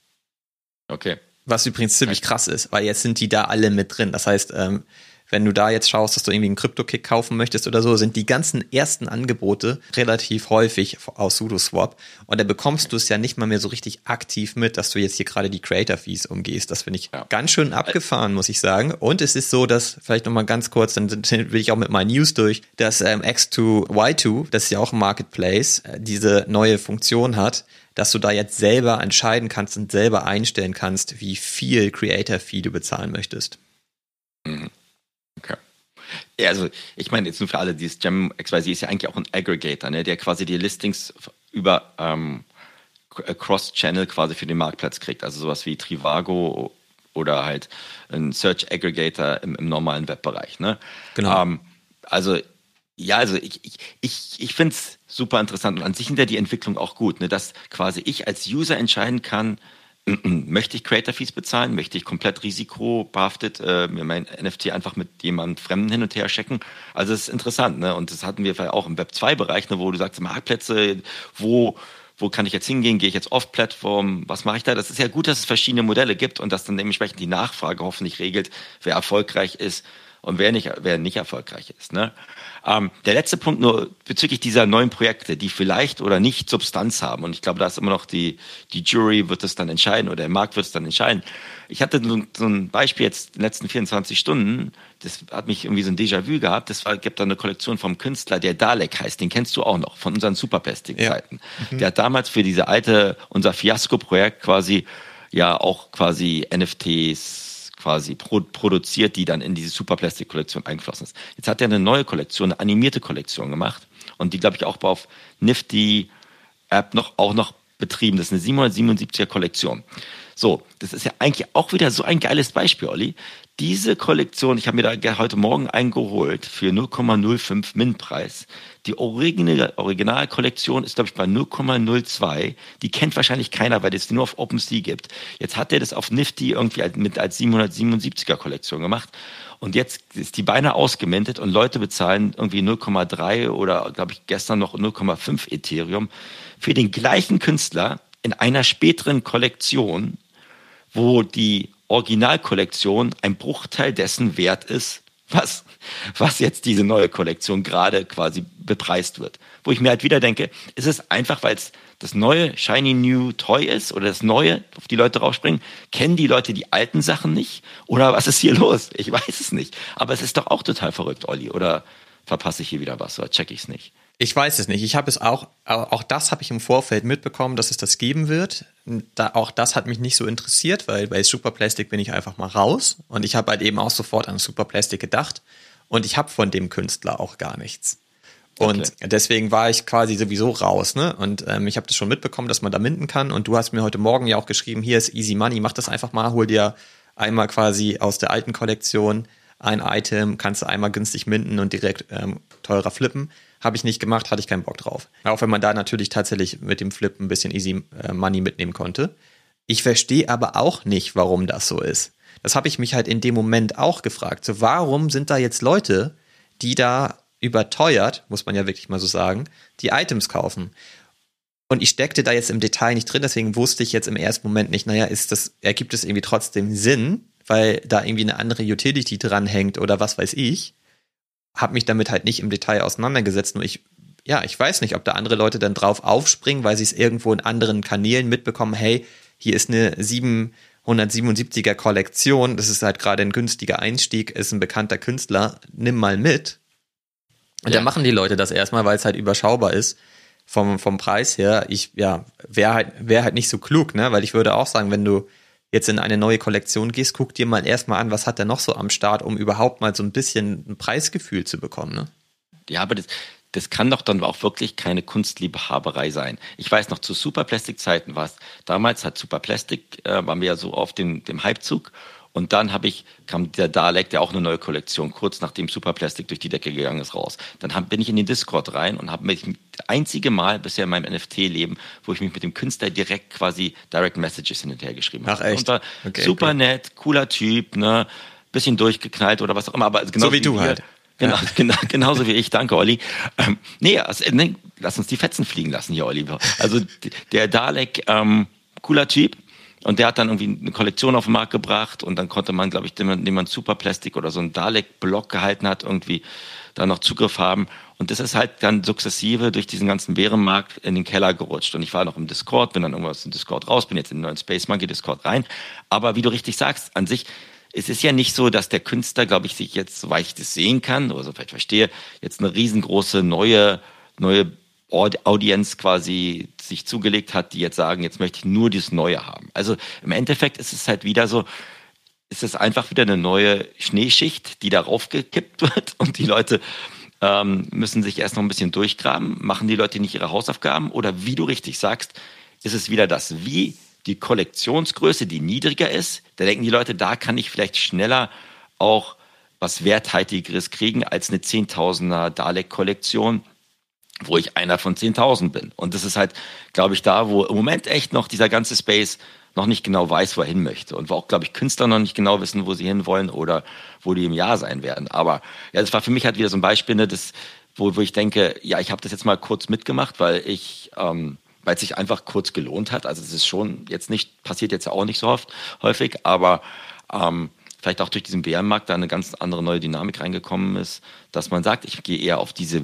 Okay. Was übrigens ziemlich krass ist, weil jetzt sind die da alle mit drin. Das heißt, ähm, wenn du da jetzt schaust, dass du irgendwie einen Crypto-Kick kaufen möchtest oder so, sind die ganzen ersten Angebote relativ häufig aus SudoSwap. Und da bekommst du es ja nicht mal mehr so richtig aktiv mit, dass du jetzt hier gerade die Creator-Fees umgehst. Das finde ich ja. ganz schön abgefahren, muss ich sagen. Und es ist so, dass, vielleicht nochmal ganz kurz, dann will ich auch mit meinen News durch, dass ähm, X2Y2, das ist ja auch ein Marketplace, äh, diese neue Funktion hat, dass du da jetzt selber entscheiden kannst und selber einstellen kannst, wie viel Creator-Fee du bezahlen möchtest. Mhm. Okay. Ja, also ich meine jetzt nur für alle, dieses Gem XYZ ist ja eigentlich auch ein Aggregator, ne, der quasi die Listings über ähm, Cross-Channel quasi für den Marktplatz kriegt. Also sowas wie Trivago oder halt ein Search Aggregator im, im normalen Webbereich. Ne? Genau. Ähm, also ja, also ich, ich, ich, ich finde es super interessant und an sich hinter die Entwicklung auch gut, ne, dass quasi ich als User entscheiden kann, möchte ich Creator Fees bezahlen, möchte ich komplett risikobehaftet äh, mir mein NFT einfach mit jemand Fremden hin und her checken. Also es ist interessant, ne? Und das hatten wir auch im Web 2 Bereich, ne, wo du sagst, Marktplätze, wo wo kann ich jetzt hingehen? Gehe ich jetzt off-Plattform? Was mache ich da? Das ist ja gut, dass es verschiedene Modelle gibt und dass dann dementsprechend die Nachfrage hoffentlich regelt, wer erfolgreich ist und wer nicht, wer nicht erfolgreich ist. Ne? Ähm, der letzte Punkt nur bezüglich dieser neuen Projekte, die vielleicht oder nicht Substanz haben. Und ich glaube, da ist immer noch die, die Jury wird es dann entscheiden oder der Markt wird es dann entscheiden. Ich hatte so, ein Beispiel jetzt in den letzten 24 Stunden, das hat mich irgendwie so ein Déjà-vu gehabt. Das war, gibt da eine Kollektion vom Künstler, der Dalek heißt, den kennst du auch noch von unseren Superpesting-Zeiten. Ja. Mhm. Der hat damals für diese alte, unser Fiasco-Projekt quasi ja auch quasi NFTs quasi pro produziert, die dann in diese Superplastik-Kollektion eingeflossen ist. Jetzt hat er eine neue Kollektion, eine animierte Kollektion gemacht und die, glaube ich, auch auf Nifty App noch, auch noch betrieben. Das ist eine 777er Kollektion. So, das ist ja eigentlich auch wieder so ein geiles Beispiel, Olli. Diese Kollektion, ich habe mir da heute Morgen eingeholt für 0,05 Min-Preis. Die Original, Originalkollektion ist, glaube ich, bei 0,02. Die kennt wahrscheinlich keiner, weil es die nur auf OpenSea gibt. Jetzt hat er das auf Nifty irgendwie mit als 777er Kollektion gemacht. Und jetzt ist die beinahe ausgemintet und Leute bezahlen irgendwie 0,3 oder, glaube ich, gestern noch 0,5 Ethereum für den gleichen Künstler in einer späteren Kollektion, wo die Originalkollektion ein Bruchteil dessen wert ist, was, was jetzt diese neue Kollektion gerade quasi bepreist wird. Wo ich mir halt wieder denke, ist es einfach, weil es das neue Shiny New Toy ist oder das neue, auf die Leute raufspringen? Kennen die Leute die alten Sachen nicht? Oder was ist hier los? Ich weiß es nicht. Aber es ist doch auch total verrückt, Olli. Oder verpasse ich hier wieder was oder check ich es nicht? Ich weiß es nicht. Ich habe es auch, auch das habe ich im Vorfeld mitbekommen, dass es das geben wird. Da, auch das hat mich nicht so interessiert, weil bei Superplastic bin ich einfach mal raus und ich habe halt eben auch sofort an Superplastic gedacht und ich habe von dem Künstler auch gar nichts. Und okay. deswegen war ich quasi sowieso raus, ne? Und ähm, ich habe das schon mitbekommen, dass man da minden kann. Und du hast mir heute Morgen ja auch geschrieben, hier ist Easy Money, mach das einfach mal, hol dir einmal quasi aus der alten Kollektion ein Item, kannst du einmal günstig minden und direkt ähm, teurer flippen. Habe ich nicht gemacht, hatte ich keinen Bock drauf. Auch wenn man da natürlich tatsächlich mit dem Flip ein bisschen Easy äh, Money mitnehmen konnte. Ich verstehe aber auch nicht, warum das so ist. Das habe ich mich halt in dem Moment auch gefragt. So, warum sind da jetzt Leute, die da überteuert, muss man ja wirklich mal so sagen, die Items kaufen? Und ich steckte da jetzt im Detail nicht drin, deswegen wusste ich jetzt im ersten Moment nicht, naja, ist das, ergibt es irgendwie trotzdem Sinn, weil da irgendwie eine andere Utility dranhängt oder was weiß ich habe mich damit halt nicht im Detail auseinandergesetzt. Nur ich, ja, ich weiß nicht, ob da andere Leute dann drauf aufspringen, weil sie es irgendwo in anderen Kanälen mitbekommen, hey, hier ist eine 777er Kollektion, das ist halt gerade ein günstiger Einstieg, ist ein bekannter Künstler, nimm mal mit. Und ja. dann machen die Leute das erstmal, weil es halt überschaubar ist vom, vom Preis her. Ich, ja, wäre halt, wäre halt nicht so klug, ne, weil ich würde auch sagen, wenn du jetzt in eine neue Kollektion gehst, guck dir mal erstmal an, was hat er noch so am Start, um überhaupt mal so ein bisschen ein Preisgefühl zu bekommen. Ne? Ja, aber das, das kann doch dann auch wirklich keine Kunstliebhaberei sein. Ich weiß noch, zu Superplastik-Zeiten war es, damals hat Superplastik, äh, waren wir ja so auf dem, dem und dann habe ich, kam der Dalek, der auch eine neue Kollektion, kurz nachdem Superplastic durch die Decke gegangen ist, raus. Dann hab, bin ich in den Discord rein und habe mich einzige Mal bisher in meinem NFT-Leben, wo ich mich mit dem Künstler direkt quasi Direct Messages hin und her geschrieben habe. Ach echt? Und okay, super cool. nett, cooler Typ, ne, bisschen durchgeknallt oder was auch immer. Aber genau so wie, wie du halt. Genau, ja. genau, genauso wie ich. Danke, Olli. Ähm, nee, also, nee, lass uns die Fetzen fliegen lassen hier, Olli. Also der Dalek, ähm, cooler Typ, und der hat dann irgendwie eine Kollektion auf den Markt gebracht und dann konnte man, glaube ich, indem man Superplastik oder so einen Dalek-Block gehalten hat, irgendwie da noch Zugriff haben. Und das ist halt dann sukzessive durch diesen ganzen Bärenmarkt in den Keller gerutscht. Und ich war noch im Discord, bin dann irgendwas aus dem Discord raus, bin jetzt in den neuen Space Monkey Discord rein. Aber wie du richtig sagst, an sich, es ist ja nicht so, dass der Künstler, glaube ich, sich jetzt, soweit ich das sehen kann, oder so vielleicht verstehe, jetzt eine riesengroße neue, neue Audience quasi sich zugelegt hat, die jetzt sagen, jetzt möchte ich nur dieses Neue haben. Also im Endeffekt ist es halt wieder so, ist es einfach wieder eine neue Schneeschicht, die darauf gekippt wird und die Leute ähm, müssen sich erst noch ein bisschen durchgraben. Machen die Leute nicht ihre Hausaufgaben? Oder wie du richtig sagst, ist es wieder das Wie, die Kollektionsgröße, die niedriger ist. Da denken die Leute, da kann ich vielleicht schneller auch was Werthaltigeres kriegen als eine Zehntausender Dalek-Kollektion wo ich einer von 10.000 bin. Und das ist halt, glaube ich, da, wo im Moment echt noch dieser ganze Space noch nicht genau weiß, wo er hin möchte. Und wo auch, glaube ich, Künstler noch nicht genau wissen, wo sie hinwollen oder wo die im Jahr sein werden. Aber ja, das war für mich halt wieder so ein Beispiel, ne, das, wo, wo ich denke, ja, ich habe das jetzt mal kurz mitgemacht, weil ich, ähm, weil es sich einfach kurz gelohnt hat. Also es ist schon jetzt nicht, passiert jetzt auch nicht so oft, häufig, aber ähm, vielleicht auch durch diesen Bärenmarkt da eine ganz andere neue Dynamik reingekommen ist, dass man sagt, ich gehe eher auf diese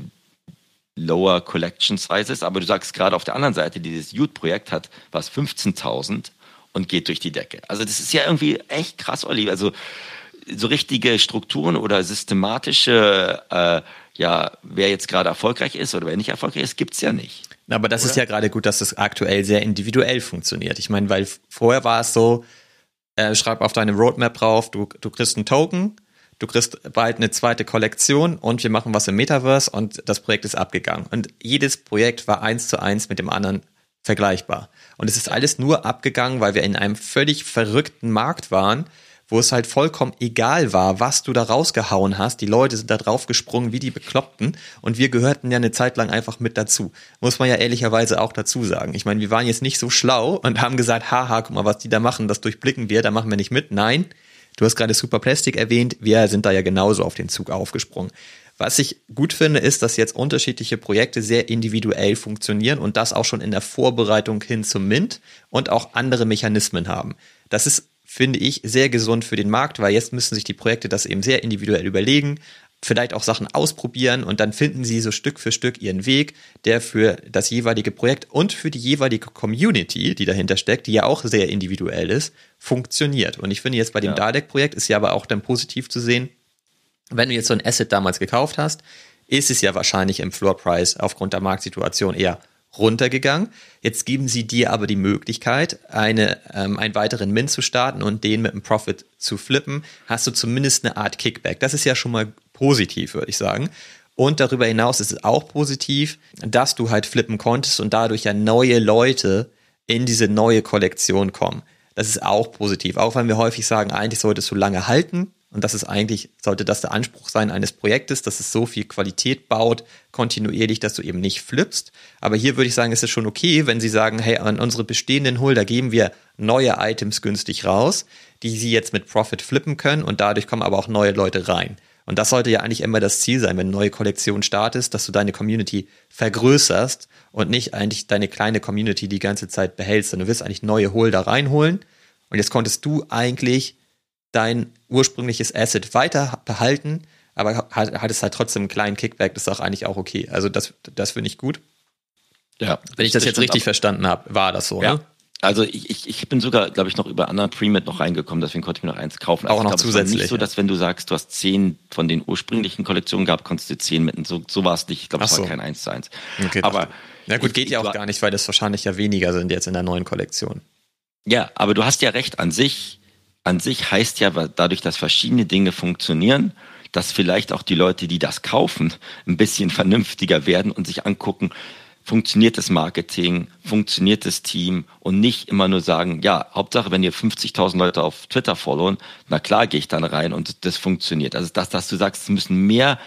Lower Collection Sizes, aber du sagst gerade auf der anderen Seite, dieses Youth-Projekt hat was 15.000 und geht durch die Decke. Also das ist ja irgendwie echt krass, Olli. Also so richtige Strukturen oder systematische, äh, ja, wer jetzt gerade erfolgreich ist oder wer nicht erfolgreich ist, gibt's ja nicht. Aber das oder? ist ja gerade gut, dass das aktuell sehr individuell funktioniert. Ich meine, weil vorher war es so, äh, schreib auf deine Roadmap drauf, du, du kriegst einen Token du kriegst bald eine zweite Kollektion und wir machen was im Metaverse und das Projekt ist abgegangen. Und jedes Projekt war eins zu eins mit dem anderen vergleichbar. Und es ist alles nur abgegangen, weil wir in einem völlig verrückten Markt waren, wo es halt vollkommen egal war, was du da rausgehauen hast. Die Leute sind da drauf gesprungen wie die Bekloppten und wir gehörten ja eine Zeit lang einfach mit dazu. Muss man ja ehrlicherweise auch dazu sagen. Ich meine, wir waren jetzt nicht so schlau und haben gesagt, haha, guck mal, was die da machen, das durchblicken wir, da machen wir nicht mit. Nein, Du hast gerade Superplastic erwähnt, wir sind da ja genauso auf den Zug aufgesprungen. Was ich gut finde, ist, dass jetzt unterschiedliche Projekte sehr individuell funktionieren und das auch schon in der Vorbereitung hin zum Mint und auch andere Mechanismen haben. Das ist finde ich, sehr gesund für den Markt, weil jetzt müssen sich die Projekte das eben sehr individuell überlegen, vielleicht auch Sachen ausprobieren und dann finden sie so Stück für Stück ihren Weg, der für das jeweilige Projekt und für die jeweilige Community, die dahinter steckt, die ja auch sehr individuell ist, funktioniert. Und ich finde jetzt bei dem ja. Dalek-Projekt ist ja aber auch dann positiv zu sehen, wenn du jetzt so ein Asset damals gekauft hast, ist es ja wahrscheinlich im Floor Price aufgrund der Marktsituation eher runtergegangen. Jetzt geben sie dir aber die Möglichkeit, eine, ähm, einen weiteren Min zu starten und den mit einem Profit zu flippen. Hast du zumindest eine Art Kickback. Das ist ja schon mal positiv, würde ich sagen. Und darüber hinaus ist es auch positiv, dass du halt flippen konntest und dadurch ja neue Leute in diese neue Kollektion kommen. Das ist auch positiv. Auch wenn wir häufig sagen, eigentlich solltest du lange halten, und das ist eigentlich, sollte das der Anspruch sein eines Projektes, dass es so viel Qualität baut, kontinuierlich, dass du eben nicht flippst. Aber hier würde ich sagen, ist es schon okay, wenn sie sagen, hey, an unsere bestehenden Holder geben wir neue Items günstig raus, die sie jetzt mit Profit flippen können und dadurch kommen aber auch neue Leute rein. Und das sollte ja eigentlich immer das Ziel sein, wenn eine neue Kollektion startest, dass du deine Community vergrößerst und nicht eigentlich deine kleine Community die ganze Zeit behältst. Und du wirst eigentlich neue Holder reinholen. Und jetzt konntest du eigentlich dein ursprüngliches Asset weiter behalten, aber hat, es halt trotzdem einen kleinen Kickback, das ist auch eigentlich auch okay. Also das, das finde ich gut. Ja. Wenn ich das, das jetzt richtig verstanden habe, war das so, ja. ne? Also ich, ich, ich bin sogar, glaube ich, noch über anderen Premium noch reingekommen, deswegen konnte ich mir noch eins kaufen. Also auch noch glaub, zusätzlich. Es nicht so, dass wenn du sagst, du hast zehn von den ursprünglichen Kollektionen gehabt, konntest du zehn mitten. So, so war es nicht. Ich glaube, es so. war kein eins zu eins. Okay, aber ja gut, geht ja auch gar nicht, weil das wahrscheinlich ja weniger sind jetzt in der neuen Kollektion. Ja, aber du hast ja recht an sich an sich heißt ja dadurch, dass verschiedene Dinge funktionieren, dass vielleicht auch die Leute, die das kaufen, ein bisschen vernünftiger werden und sich angucken, funktioniert das Marketing, funktioniert das Team und nicht immer nur sagen, ja, Hauptsache, wenn ihr 50.000 Leute auf Twitter followen, na klar gehe ich dann rein und das funktioniert. Also das, dass du sagst, es müssen mehr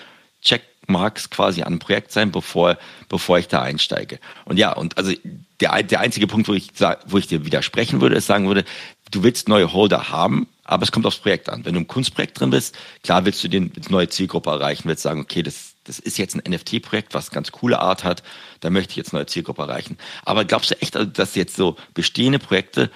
Checkmarks quasi an ein Projekt sein, bevor, bevor ich da einsteige. Und ja, und also der, der einzige Punkt, wo ich, wo ich dir widersprechen würde, ist sagen würde, du willst neue Holder haben, aber es kommt aufs Projekt an. Wenn du im Kunstprojekt drin bist, klar willst du den neue Zielgruppe erreichen, willst sagen, okay, das, das ist jetzt ein NFT-Projekt, was ganz coole Art hat, da möchte ich jetzt neue Zielgruppe erreichen. Aber glaubst du echt, dass jetzt so bestehende Projekte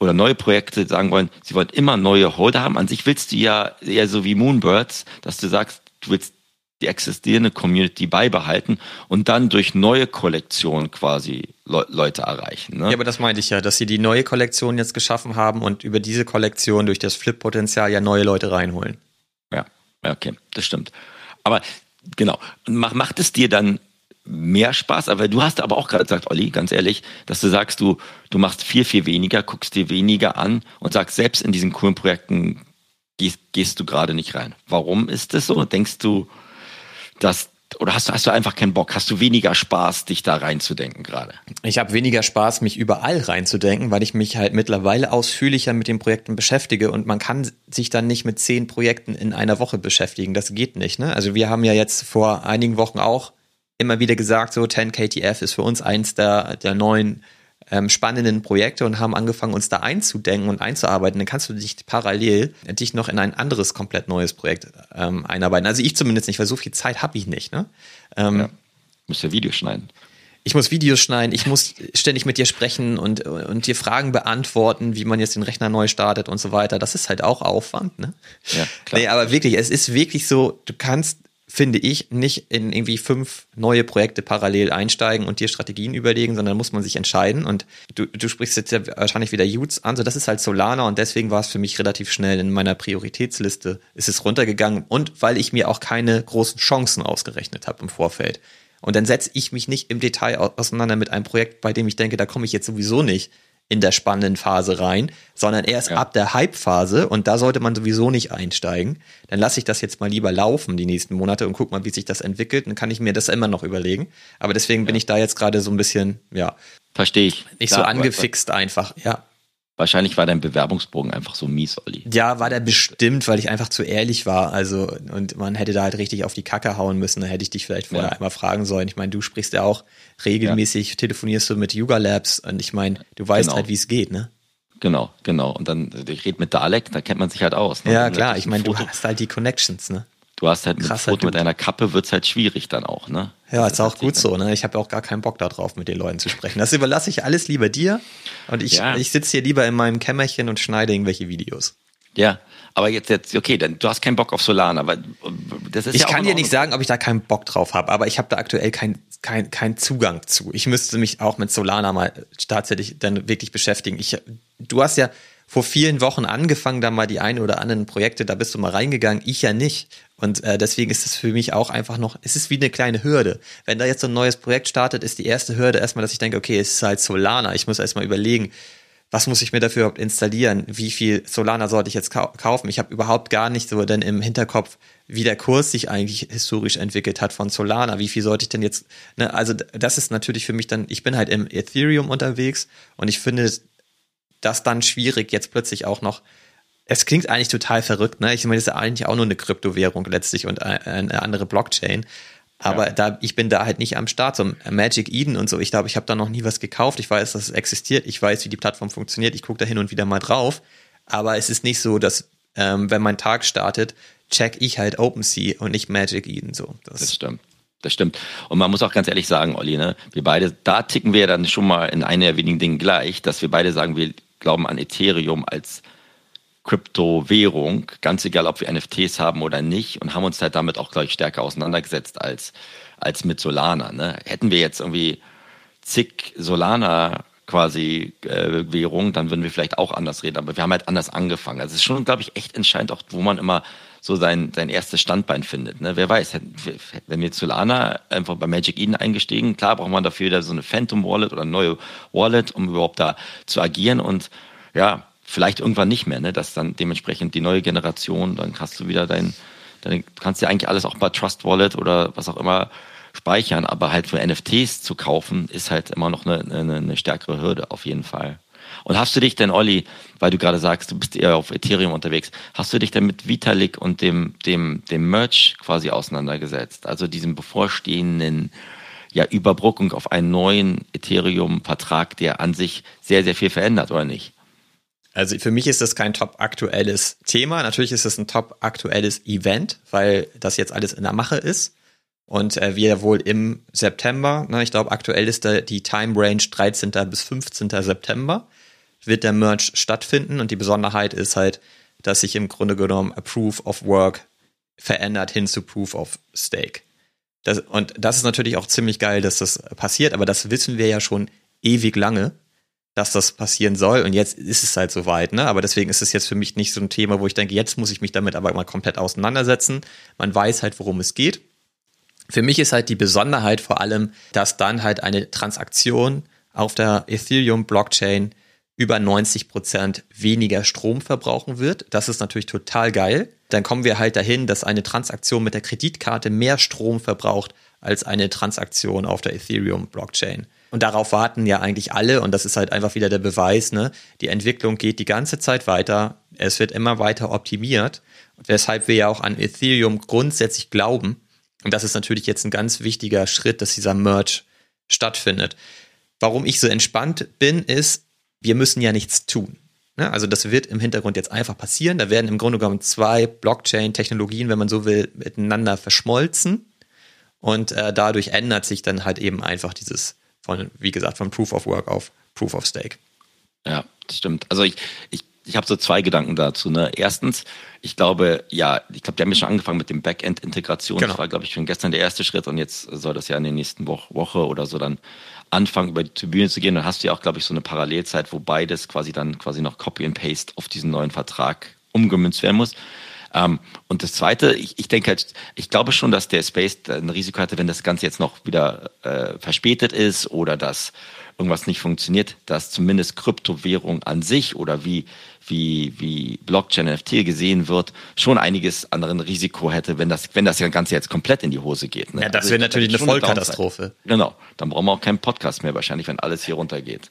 oder neue Projekte sagen wollen, sie wollen immer neue Holder haben? An sich willst du ja eher so wie Moonbirds, dass du sagst, du willst die existierende Community beibehalten und dann durch neue Kollektionen quasi Le Leute erreichen. Ne? Ja, aber das meinte ich ja, dass sie die neue Kollektion jetzt geschaffen haben und über diese Kollektion durch das Flip-Potenzial ja neue Leute reinholen. Ja, okay, das stimmt. Aber genau, macht, es dir dann mehr Spaß, aber du hast aber auch gerade gesagt, Olli, ganz ehrlich, dass du sagst, du, du machst viel, viel weniger, guckst dir weniger an und sagst, selbst in diesen coolen Projekten gehst, gehst du gerade nicht rein. Warum ist das so? Denkst du, dass oder hast du, hast du einfach keinen Bock? Hast du weniger Spaß, dich da reinzudenken gerade? Ich habe weniger Spaß, mich überall reinzudenken, weil ich mich halt mittlerweile ausführlicher mit den Projekten beschäftige und man kann sich dann nicht mit zehn Projekten in einer Woche beschäftigen. Das geht nicht. Ne? Also wir haben ja jetzt vor einigen Wochen auch immer wieder gesagt, so 10 KTF ist für uns eins der, der neuen ähm, spannenden Projekte und haben angefangen, uns da einzudenken und einzuarbeiten, dann kannst du dich parallel dich noch in ein anderes komplett neues Projekt ähm, einarbeiten. Also ich zumindest nicht, weil so viel Zeit habe ich nicht. Ne? Ähm, ja. Musst ja Videos schneiden. Ich muss Videos schneiden, ich muss ständig mit dir sprechen und, und dir Fragen beantworten, wie man jetzt den Rechner neu startet und so weiter. Das ist halt auch Aufwand, ne? Ja, klar. Nee, aber wirklich, es ist wirklich so, du kannst finde ich, nicht in irgendwie fünf neue Projekte parallel einsteigen und dir Strategien überlegen, sondern muss man sich entscheiden. Und du, du sprichst jetzt ja wahrscheinlich wieder Utes an. So, das ist halt Solana und deswegen war es für mich relativ schnell in meiner Prioritätsliste. Ist es runtergegangen und weil ich mir auch keine großen Chancen ausgerechnet habe im Vorfeld. Und dann setze ich mich nicht im Detail auseinander mit einem Projekt, bei dem ich denke, da komme ich jetzt sowieso nicht in der spannenden Phase rein, sondern erst ja. ab der Hype-Phase und da sollte man sowieso nicht einsteigen. Dann lasse ich das jetzt mal lieber laufen die nächsten Monate und guck mal, wie sich das entwickelt. Dann kann ich mir das immer noch überlegen. Aber deswegen ja. bin ich da jetzt gerade so ein bisschen, ja. Verstehe ich. Nicht da, so angefixt einfach, ja. Wahrscheinlich war dein Bewerbungsbogen einfach so mies, Olli. Ja, war der bestimmt, weil ich einfach zu ehrlich war. Also, und man hätte da halt richtig auf die Kacke hauen müssen. Da hätte ich dich vielleicht vorher ja. einmal fragen sollen. Ich meine, du sprichst ja auch regelmäßig, ja. telefonierst du mit Yuga Labs und ich meine, du weißt genau. halt, wie es geht, ne? Genau, genau. Und dann, ich rede mit Dalek, da kennt man sich halt aus. Ne? Ja, klar. Ich meine, du hast halt die Connections, ne? Du hast halt ein Foto mit einer Kappe, wird's halt schwierig dann auch, ne? Ja, ist auch gut so, ne? Ich habe auch gar keinen Bock darauf, mit den Leuten zu sprechen. Das überlasse ich alles lieber dir und ich, ja. ich sitze hier lieber in meinem Kämmerchen und schneide irgendwelche Videos. Ja, aber jetzt, jetzt, okay, dann du hast keinen Bock auf Solana, aber das ist Ich ja kann dir nicht sagen, ob ich da keinen Bock drauf habe, aber ich habe da aktuell keinen kein, kein Zugang zu. Ich müsste mich auch mit Solana mal tatsächlich dann wirklich beschäftigen. Ich, du hast ja vor vielen Wochen angefangen, da mal die ein oder anderen Projekte, da bist du mal reingegangen, ich ja nicht. Und äh, deswegen ist es für mich auch einfach noch, es ist wie eine kleine Hürde. Wenn da jetzt so ein neues Projekt startet, ist die erste Hürde erstmal, dass ich denke, okay, es ist halt Solana. Ich muss erstmal überlegen, was muss ich mir dafür überhaupt installieren? Wie viel Solana sollte ich jetzt kau kaufen? Ich habe überhaupt gar nicht so denn im Hinterkopf, wie der Kurs sich eigentlich historisch entwickelt hat von Solana. Wie viel sollte ich denn jetzt, ne? also das ist natürlich für mich dann, ich bin halt im Ethereum unterwegs und ich finde das dann schwierig, jetzt plötzlich auch noch es klingt eigentlich total verrückt, ne? Ich meine, das ist eigentlich auch nur eine Kryptowährung letztlich und eine andere Blockchain. Aber ja. da, ich bin da halt nicht am Start. So Magic Eden und so, ich glaube, ich habe da noch nie was gekauft. Ich weiß, dass es existiert. Ich weiß, wie die Plattform funktioniert. Ich gucke da hin und wieder mal drauf. Aber es ist nicht so, dass, ähm, wenn mein Tag startet, check ich halt OpenSea und nicht Magic Eden. So, das, das stimmt. Das stimmt. Und man muss auch ganz ehrlich sagen, Olli, ne, wir beide, da ticken wir dann schon mal in einer der wenigen Dinge gleich, dass wir beide sagen, wir glauben an Ethereum als Kryptowährung, ganz egal, ob wir NFTs haben oder nicht, und haben uns halt damit auch gleich stärker auseinandergesetzt als, als mit Solana. Ne? Hätten wir jetzt irgendwie zig Solana quasi äh, Währung, dann würden wir vielleicht auch anders reden, aber wir haben halt anders angefangen. Also es ist schon, glaube ich, echt entscheidend, auch wo man immer so sein, sein erstes Standbein findet. Ne? Wer weiß, wenn wir Solana einfach bei Magic Eden eingestiegen, klar braucht man dafür wieder so eine Phantom Wallet oder eine neue Wallet, um überhaupt da zu agieren und ja, vielleicht irgendwann nicht mehr, ne? dass dann dementsprechend die neue Generation, dann hast du wieder dein, dann kannst du ja eigentlich alles auch bei Trust Wallet oder was auch immer speichern, aber halt für NFTs zu kaufen, ist halt immer noch eine, eine, eine stärkere Hürde auf jeden Fall. Und hast du dich denn, Olli, weil du gerade sagst, du bist eher auf Ethereum unterwegs, hast du dich denn mit Vitalik und dem, dem, dem Merch quasi auseinandergesetzt? Also diesem bevorstehenden ja, Überbrückung auf einen neuen Ethereum-Vertrag, der an sich sehr, sehr viel verändert, oder nicht? Also für mich ist das kein top aktuelles Thema. Natürlich ist es ein top aktuelles Event, weil das jetzt alles in der Mache ist. Und äh, wir wohl im September, ne, ich glaube aktuell ist da die Time Range 13. bis 15. September, wird der Merge stattfinden. Und die Besonderheit ist halt, dass sich im Grunde genommen Proof of Work verändert hin zu Proof of Stake. Das, und das ist natürlich auch ziemlich geil, dass das passiert, aber das wissen wir ja schon ewig lange dass das passieren soll. Und jetzt ist es halt soweit, ne? Aber deswegen ist es jetzt für mich nicht so ein Thema, wo ich denke, jetzt muss ich mich damit aber mal komplett auseinandersetzen. Man weiß halt, worum es geht. Für mich ist halt die Besonderheit vor allem, dass dann halt eine Transaktion auf der Ethereum Blockchain über 90 Prozent weniger Strom verbrauchen wird. Das ist natürlich total geil. Dann kommen wir halt dahin, dass eine Transaktion mit der Kreditkarte mehr Strom verbraucht als eine Transaktion auf der Ethereum Blockchain. Und darauf warten ja eigentlich alle und das ist halt einfach wieder der Beweis, ne? Die Entwicklung geht die ganze Zeit weiter, es wird immer weiter optimiert, weshalb wir ja auch an Ethereum grundsätzlich glauben. Und das ist natürlich jetzt ein ganz wichtiger Schritt, dass dieser Merge stattfindet. Warum ich so entspannt bin, ist, wir müssen ja nichts tun. Ne? Also das wird im Hintergrund jetzt einfach passieren. Da werden im Grunde genommen zwei Blockchain-Technologien, wenn man so will, miteinander verschmolzen. Und äh, dadurch ändert sich dann halt eben einfach dieses von, wie gesagt, von Proof of Work auf Proof of Stake. Ja, das stimmt. Also ich, ich, ich habe so zwei Gedanken dazu. Ne? Erstens, ich glaube, ja, ich glaube, die haben ja schon angefangen mit dem Backend-Integration. Genau. Das war, glaube ich, schon gestern der erste Schritt und jetzt soll das ja in der nächsten Woche, Woche oder so dann anfangen, über die Bühne zu gehen. Dann hast du ja auch, glaube ich, so eine Parallelzeit, wo beides quasi dann quasi noch Copy and Paste auf diesen neuen Vertrag umgemünzt werden muss. Ähm, und das Zweite, ich, ich denke halt, ich glaube schon, dass der Space ein Risiko hatte, wenn das Ganze jetzt noch wieder äh, verspätet ist oder dass irgendwas nicht funktioniert, dass zumindest Kryptowährung an sich oder wie wie, wie Blockchain NFT gesehen wird, schon einiges anderen Risiko hätte, wenn das, wenn das Ganze jetzt komplett in die Hose geht. Ne? Ja, das also wäre natürlich eine Vollkatastrophe. Genau, dann brauchen wir auch keinen Podcast mehr wahrscheinlich, wenn alles hier runtergeht.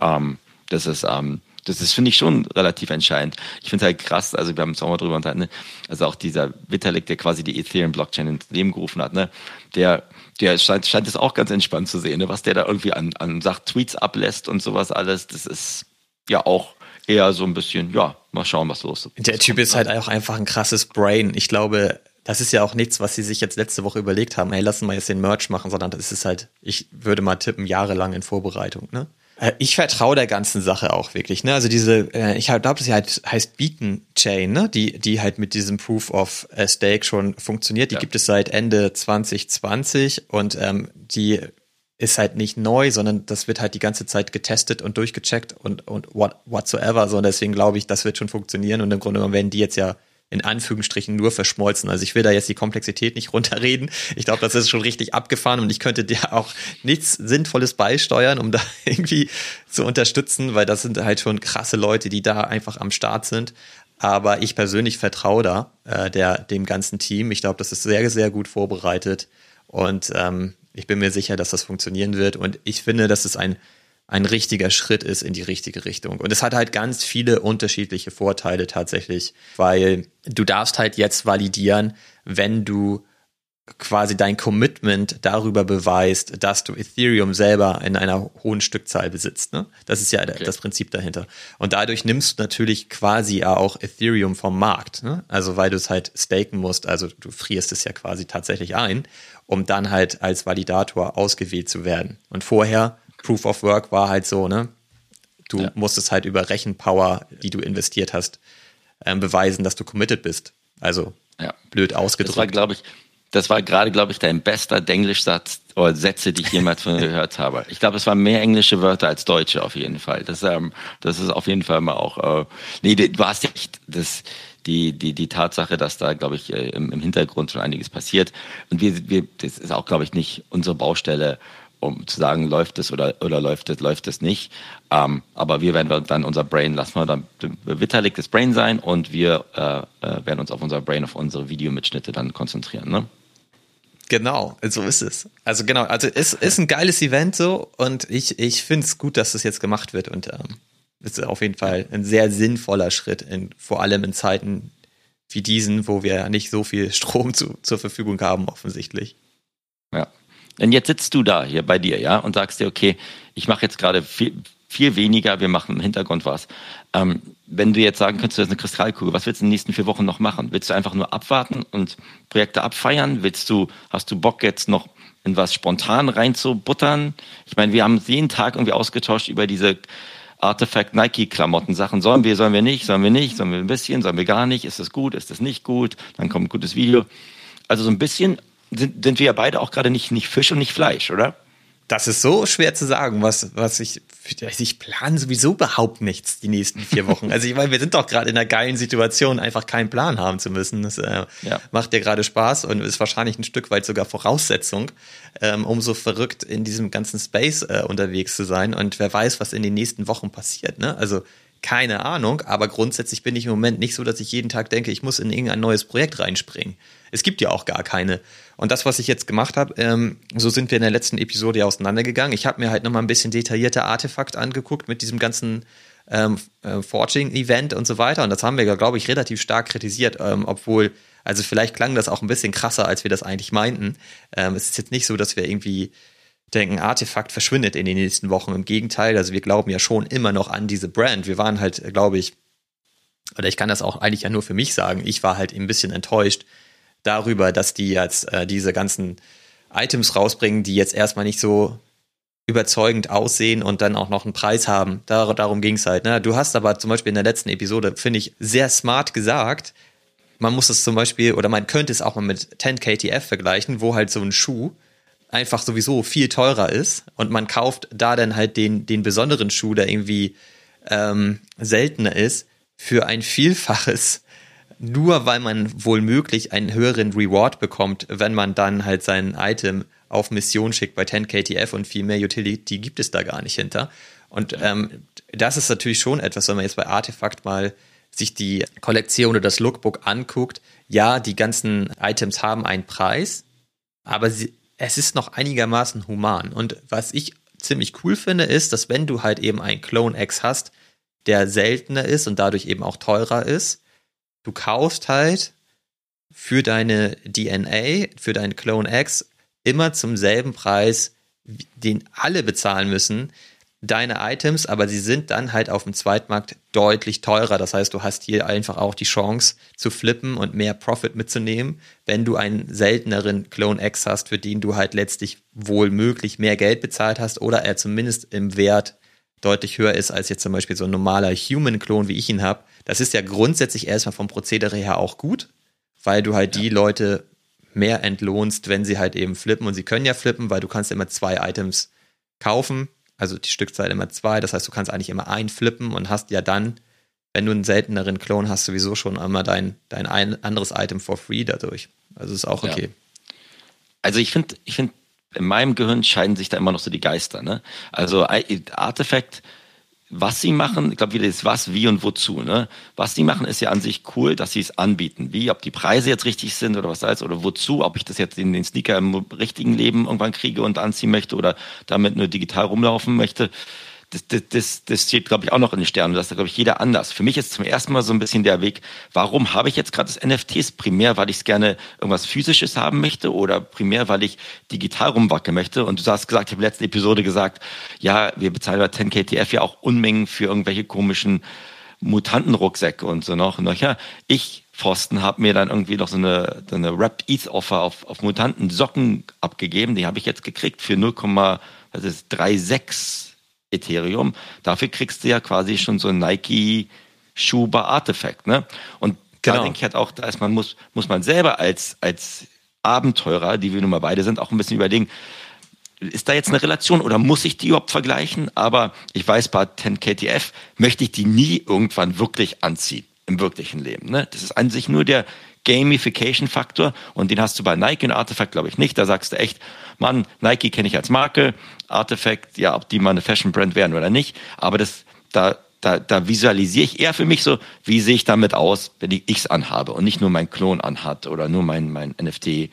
Ähm, das ist, ähm, das ist, finde ich, schon relativ entscheidend. Ich finde es halt krass, also wir haben uns auch mal drüber unterhalten, ne? also auch dieser Vitalik, der quasi die Ethereum-Blockchain ins Leben gerufen hat, ne? der, der scheint, scheint es auch ganz entspannt zu sehen, ne? was der da irgendwie an, an sagt, Tweets ablässt und sowas alles, das ist ja auch eher so ein bisschen, ja, mal schauen, was los ist. Der Typ ist halt auch einfach ein krasses Brain. Ich glaube, das ist ja auch nichts, was sie sich jetzt letzte Woche überlegt haben, hey, lassen wir jetzt den Merch machen, sondern das ist halt, ich würde mal tippen, jahrelang in Vorbereitung, ne? Äh, ich vertraue der ganzen Sache auch wirklich, ne? Also diese, äh, ich glaube, das halt heißt Beacon Chain, ne? Die, die halt mit diesem Proof of Stake schon funktioniert. Die ja. gibt es seit Ende 2020 und ähm, die ist halt nicht neu, sondern das wird halt die ganze Zeit getestet und durchgecheckt und, und what, whatsoever. So, und deswegen glaube ich, das wird schon funktionieren. Und im Grunde genommen werden die jetzt ja in Anführungsstrichen nur verschmolzen. Also ich will da jetzt die Komplexität nicht runterreden. Ich glaube, das ist schon richtig abgefahren und ich könnte dir auch nichts Sinnvolles beisteuern, um da irgendwie zu unterstützen, weil das sind halt schon krasse Leute, die da einfach am Start sind. Aber ich persönlich vertraue da äh, der, dem ganzen Team. Ich glaube, das ist sehr, sehr gut vorbereitet und ähm, ich bin mir sicher, dass das funktionieren wird. Und ich finde, dass es ein ein richtiger Schritt ist in die richtige Richtung. Und es hat halt ganz viele unterschiedliche Vorteile tatsächlich, weil du darfst halt jetzt validieren, wenn du quasi dein Commitment darüber beweist, dass du Ethereum selber in einer hohen Stückzahl besitzt. Ne? Das ist ja okay. das Prinzip dahinter. Und dadurch nimmst du natürlich quasi auch Ethereum vom Markt. Ne? Also weil du es halt staken musst, also du frierst es ja quasi tatsächlich ein, um dann halt als Validator ausgewählt zu werden. Und vorher Proof of Work war halt so, ne? Du ja. musstest halt über Rechenpower, die du investiert hast, ähm, beweisen, dass du committed bist. Also ja. blöd ausgedrückt. Das war, glaube ich, das war gerade, glaube ich, dein bester Denglischsatz oder Sätze, die ich jemals von dir gehört habe. Ich glaube, es waren mehr englische Wörter als deutsche auf jeden Fall. Das, ähm, das ist auf jeden Fall mal auch. Äh, nee, du hast echt das die, die, die Tatsache, dass da, glaube ich, äh, im, im Hintergrund schon einiges passiert. Und wir, wir, das ist auch, glaube ich, nicht unsere Baustelle, um zu sagen, läuft es oder, oder läuft es, läuft es nicht. Ähm, aber wir werden dann unser Brain, lassen wir dann Vitalik das Brain sein und wir äh, äh, werden uns auf unser Brain, auf unsere Videomitschnitte dann konzentrieren. Ne? Genau, so ist es. Also genau, also es ist ein geiles Event so und ich, ich finde es gut, dass das jetzt gemacht wird und ähm, ist auf jeden Fall ein sehr sinnvoller Schritt, in, vor allem in Zeiten wie diesen, wo wir nicht so viel Strom zu, zur Verfügung haben, offensichtlich. Ja. Und jetzt sitzt du da hier bei dir, ja, und sagst dir, okay, ich mache jetzt gerade viel, viel weniger, wir machen im Hintergrund was. Ähm, wenn du jetzt sagen könntest, du hast eine Kristallkugel, was willst du in den nächsten vier Wochen noch machen? Willst du einfach nur abwarten und Projekte abfeiern? Willst du, hast du Bock jetzt noch in was spontan reinzubuttern? Ich meine, wir haben jeden Tag irgendwie ausgetauscht über diese Artifact Nike Klamotten Sachen. Sollen wir, sollen wir nicht, sollen wir nicht, sollen wir ein bisschen, sollen wir gar nicht? Ist das gut, ist das nicht gut? Dann kommt ein gutes Video. Also so ein bisschen sind, sind wir ja beide auch gerade nicht, nicht Fisch und nicht Fleisch, oder? Das ist so schwer zu sagen, was, was ich, ich plane sowieso überhaupt nichts die nächsten vier Wochen. Also ich meine, wir sind doch gerade in einer geilen Situation, einfach keinen Plan haben zu müssen. Das äh, ja. macht dir gerade Spaß und ist wahrscheinlich ein Stück weit sogar Voraussetzung, ähm, um so verrückt in diesem ganzen Space äh, unterwegs zu sein. Und wer weiß, was in den nächsten Wochen passiert. Ne? Also keine Ahnung, aber grundsätzlich bin ich im Moment nicht so, dass ich jeden Tag denke, ich muss in irgendein neues Projekt reinspringen. Es gibt ja auch gar keine. Und das, was ich jetzt gemacht habe, ähm, so sind wir in der letzten Episode ja auseinandergegangen. Ich habe mir halt nochmal ein bisschen detaillierter Artefakt angeguckt mit diesem ganzen ähm, äh, Forging-Event und so weiter. Und das haben wir ja, glaube ich, relativ stark kritisiert, ähm, obwohl, also vielleicht klang das auch ein bisschen krasser, als wir das eigentlich meinten. Ähm, es ist jetzt nicht so, dass wir irgendwie denken, Artefakt verschwindet in den nächsten Wochen. Im Gegenteil, also wir glauben ja schon immer noch an diese Brand. Wir waren halt, glaube ich, oder ich kann das auch eigentlich ja nur für mich sagen, ich war halt ein bisschen enttäuscht darüber, dass die jetzt äh, diese ganzen Items rausbringen, die jetzt erstmal nicht so überzeugend aussehen und dann auch noch einen Preis haben. Dar darum ging es halt. Ne? Du hast aber zum Beispiel in der letzten Episode, finde ich, sehr smart gesagt, man muss es zum Beispiel, oder man könnte es auch mal mit 10 KTF vergleichen, wo halt so ein Schuh einfach sowieso viel teurer ist und man kauft da dann halt den, den besonderen Schuh, der irgendwie ähm, seltener ist, für ein Vielfaches, nur weil man wohl möglich einen höheren Reward bekommt, wenn man dann halt sein Item auf Mission schickt bei 10KTF und viel mehr Utility gibt es da gar nicht hinter. Und ähm, das ist natürlich schon etwas, wenn man jetzt bei Artefakt mal sich die Kollektion oder das Lookbook anguckt. Ja, die ganzen Items haben einen Preis, aber sie, es ist noch einigermaßen human. Und was ich ziemlich cool finde, ist, dass wenn du halt eben einen Clone X hast, der seltener ist und dadurch eben auch teurer ist, du kaufst halt für deine DNA, für deinen Clone X immer zum selben Preis, den alle bezahlen müssen, deine Items, aber sie sind dann halt auf dem Zweitmarkt deutlich teurer. Das heißt, du hast hier einfach auch die Chance zu flippen und mehr Profit mitzunehmen, wenn du einen selteneren Clone X hast, für den du halt letztlich wohl möglich mehr Geld bezahlt hast oder er zumindest im Wert deutlich höher ist als jetzt zum Beispiel so ein normaler Human-Klon, wie ich ihn habe. Das ist ja grundsätzlich erstmal vom Prozedere her auch gut, weil du halt ja. die Leute mehr entlohnst, wenn sie halt eben flippen und sie können ja flippen, weil du kannst immer zwei Items kaufen also die Stückzahl immer zwei. Das heißt, du kannst eigentlich immer ein flippen und hast ja dann, wenn du einen selteneren Klon hast, sowieso schon einmal dein, dein ein anderes Item for free dadurch. Also ist auch okay. Ja. Also ich finde, ich finde, in meinem Gehirn scheiden sich da immer noch so die Geister. Ne? Also Artifact was sie machen, ich glaube wieder ist was, wie und wozu. Ne? Was sie machen, ist ja an sich cool, dass sie es anbieten. Wie, ob die Preise jetzt richtig sind oder was ist oder wozu, ob ich das jetzt in den Sneaker im richtigen Leben irgendwann kriege und anziehen möchte oder damit nur digital rumlaufen möchte das, das, das steht, glaube ich, auch noch in den Sternen. Das ist, glaube ich, jeder anders. Für mich ist zum ersten Mal so ein bisschen der Weg, warum habe ich jetzt gerade das NFTs? Primär, weil ich es gerne irgendwas Physisches haben möchte oder primär, weil ich digital rumwackeln möchte. Und du hast gesagt, ich habe letzten Episode gesagt, ja, wir bezahlen bei 10KTF ja auch Unmengen für irgendwelche komischen Mutantenrucksäcke und so noch. Und ja, ich Pfosten habe mir dann irgendwie noch so eine, so eine Wrapped ETH Offer auf, auf Mutanten Socken abgegeben. Die habe ich jetzt gekriegt für 0,36 Ethereum. Dafür kriegst du ja quasi schon so ein Nike-Schuh bei Artifact. Ne? Und da genau. denke ich halt auch, da ist man, muss, muss man selber als, als Abenteurer, die wir nun mal beide sind, auch ein bisschen überlegen, ist da jetzt eine Relation oder muss ich die überhaupt vergleichen? Aber ich weiß, bei 10KTF möchte ich die nie irgendwann wirklich anziehen im wirklichen Leben. Ne? Das ist an sich nur der Gamification-Faktor und den hast du bei Nike und Artifact, glaube ich, nicht. Da sagst du echt, Mann, Nike kenne ich als Marke, Artifact, ja, ob die mal eine Fashion-Brand werden oder nicht, aber das, da, da, da visualisiere ich eher für mich so, wie sehe ich damit aus, wenn ich X anhabe und nicht nur mein Klon anhat oder nur mein, mein NFT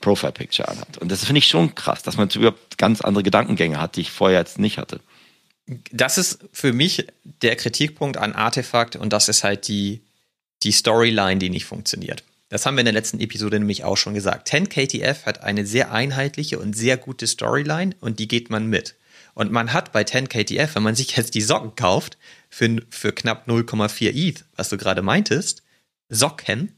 Profile Picture anhat. Und das finde ich schon krass, dass man überhaupt ganz andere Gedankengänge hat, die ich vorher jetzt nicht hatte. Das ist für mich der Kritikpunkt an Artefakt und das ist halt die, die Storyline, die nicht funktioniert. Das haben wir in der letzten Episode nämlich auch schon gesagt. 10KTF hat eine sehr einheitliche und sehr gute Storyline und die geht man mit. Und man hat bei 10KTF, wenn man sich jetzt die Socken kauft, für, für knapp 0,4 ETH, was du gerade meintest, Socken,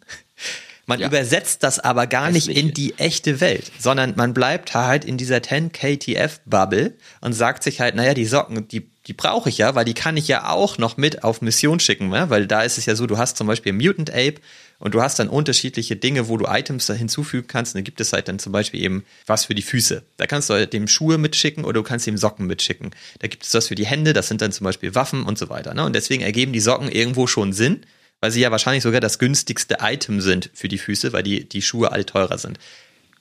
man ja. übersetzt das aber gar nicht in die echte Welt, sondern man bleibt halt in dieser 10KTF-Bubble und sagt sich halt, naja, die Socken, die die brauche ich ja, weil die kann ich ja auch noch mit auf Mission schicken, ne? weil da ist es ja so, du hast zum Beispiel Mutant Ape und du hast dann unterschiedliche Dinge, wo du Items da hinzufügen kannst. Und da gibt es halt dann zum Beispiel eben was für die Füße. Da kannst du halt dem Schuhe mitschicken oder du kannst ihm Socken mitschicken. Da gibt es was für die Hände, das sind dann zum Beispiel Waffen und so weiter. Ne? Und deswegen ergeben die Socken irgendwo schon Sinn, weil sie ja wahrscheinlich sogar das günstigste Item sind für die Füße, weil die, die Schuhe alle teurer sind.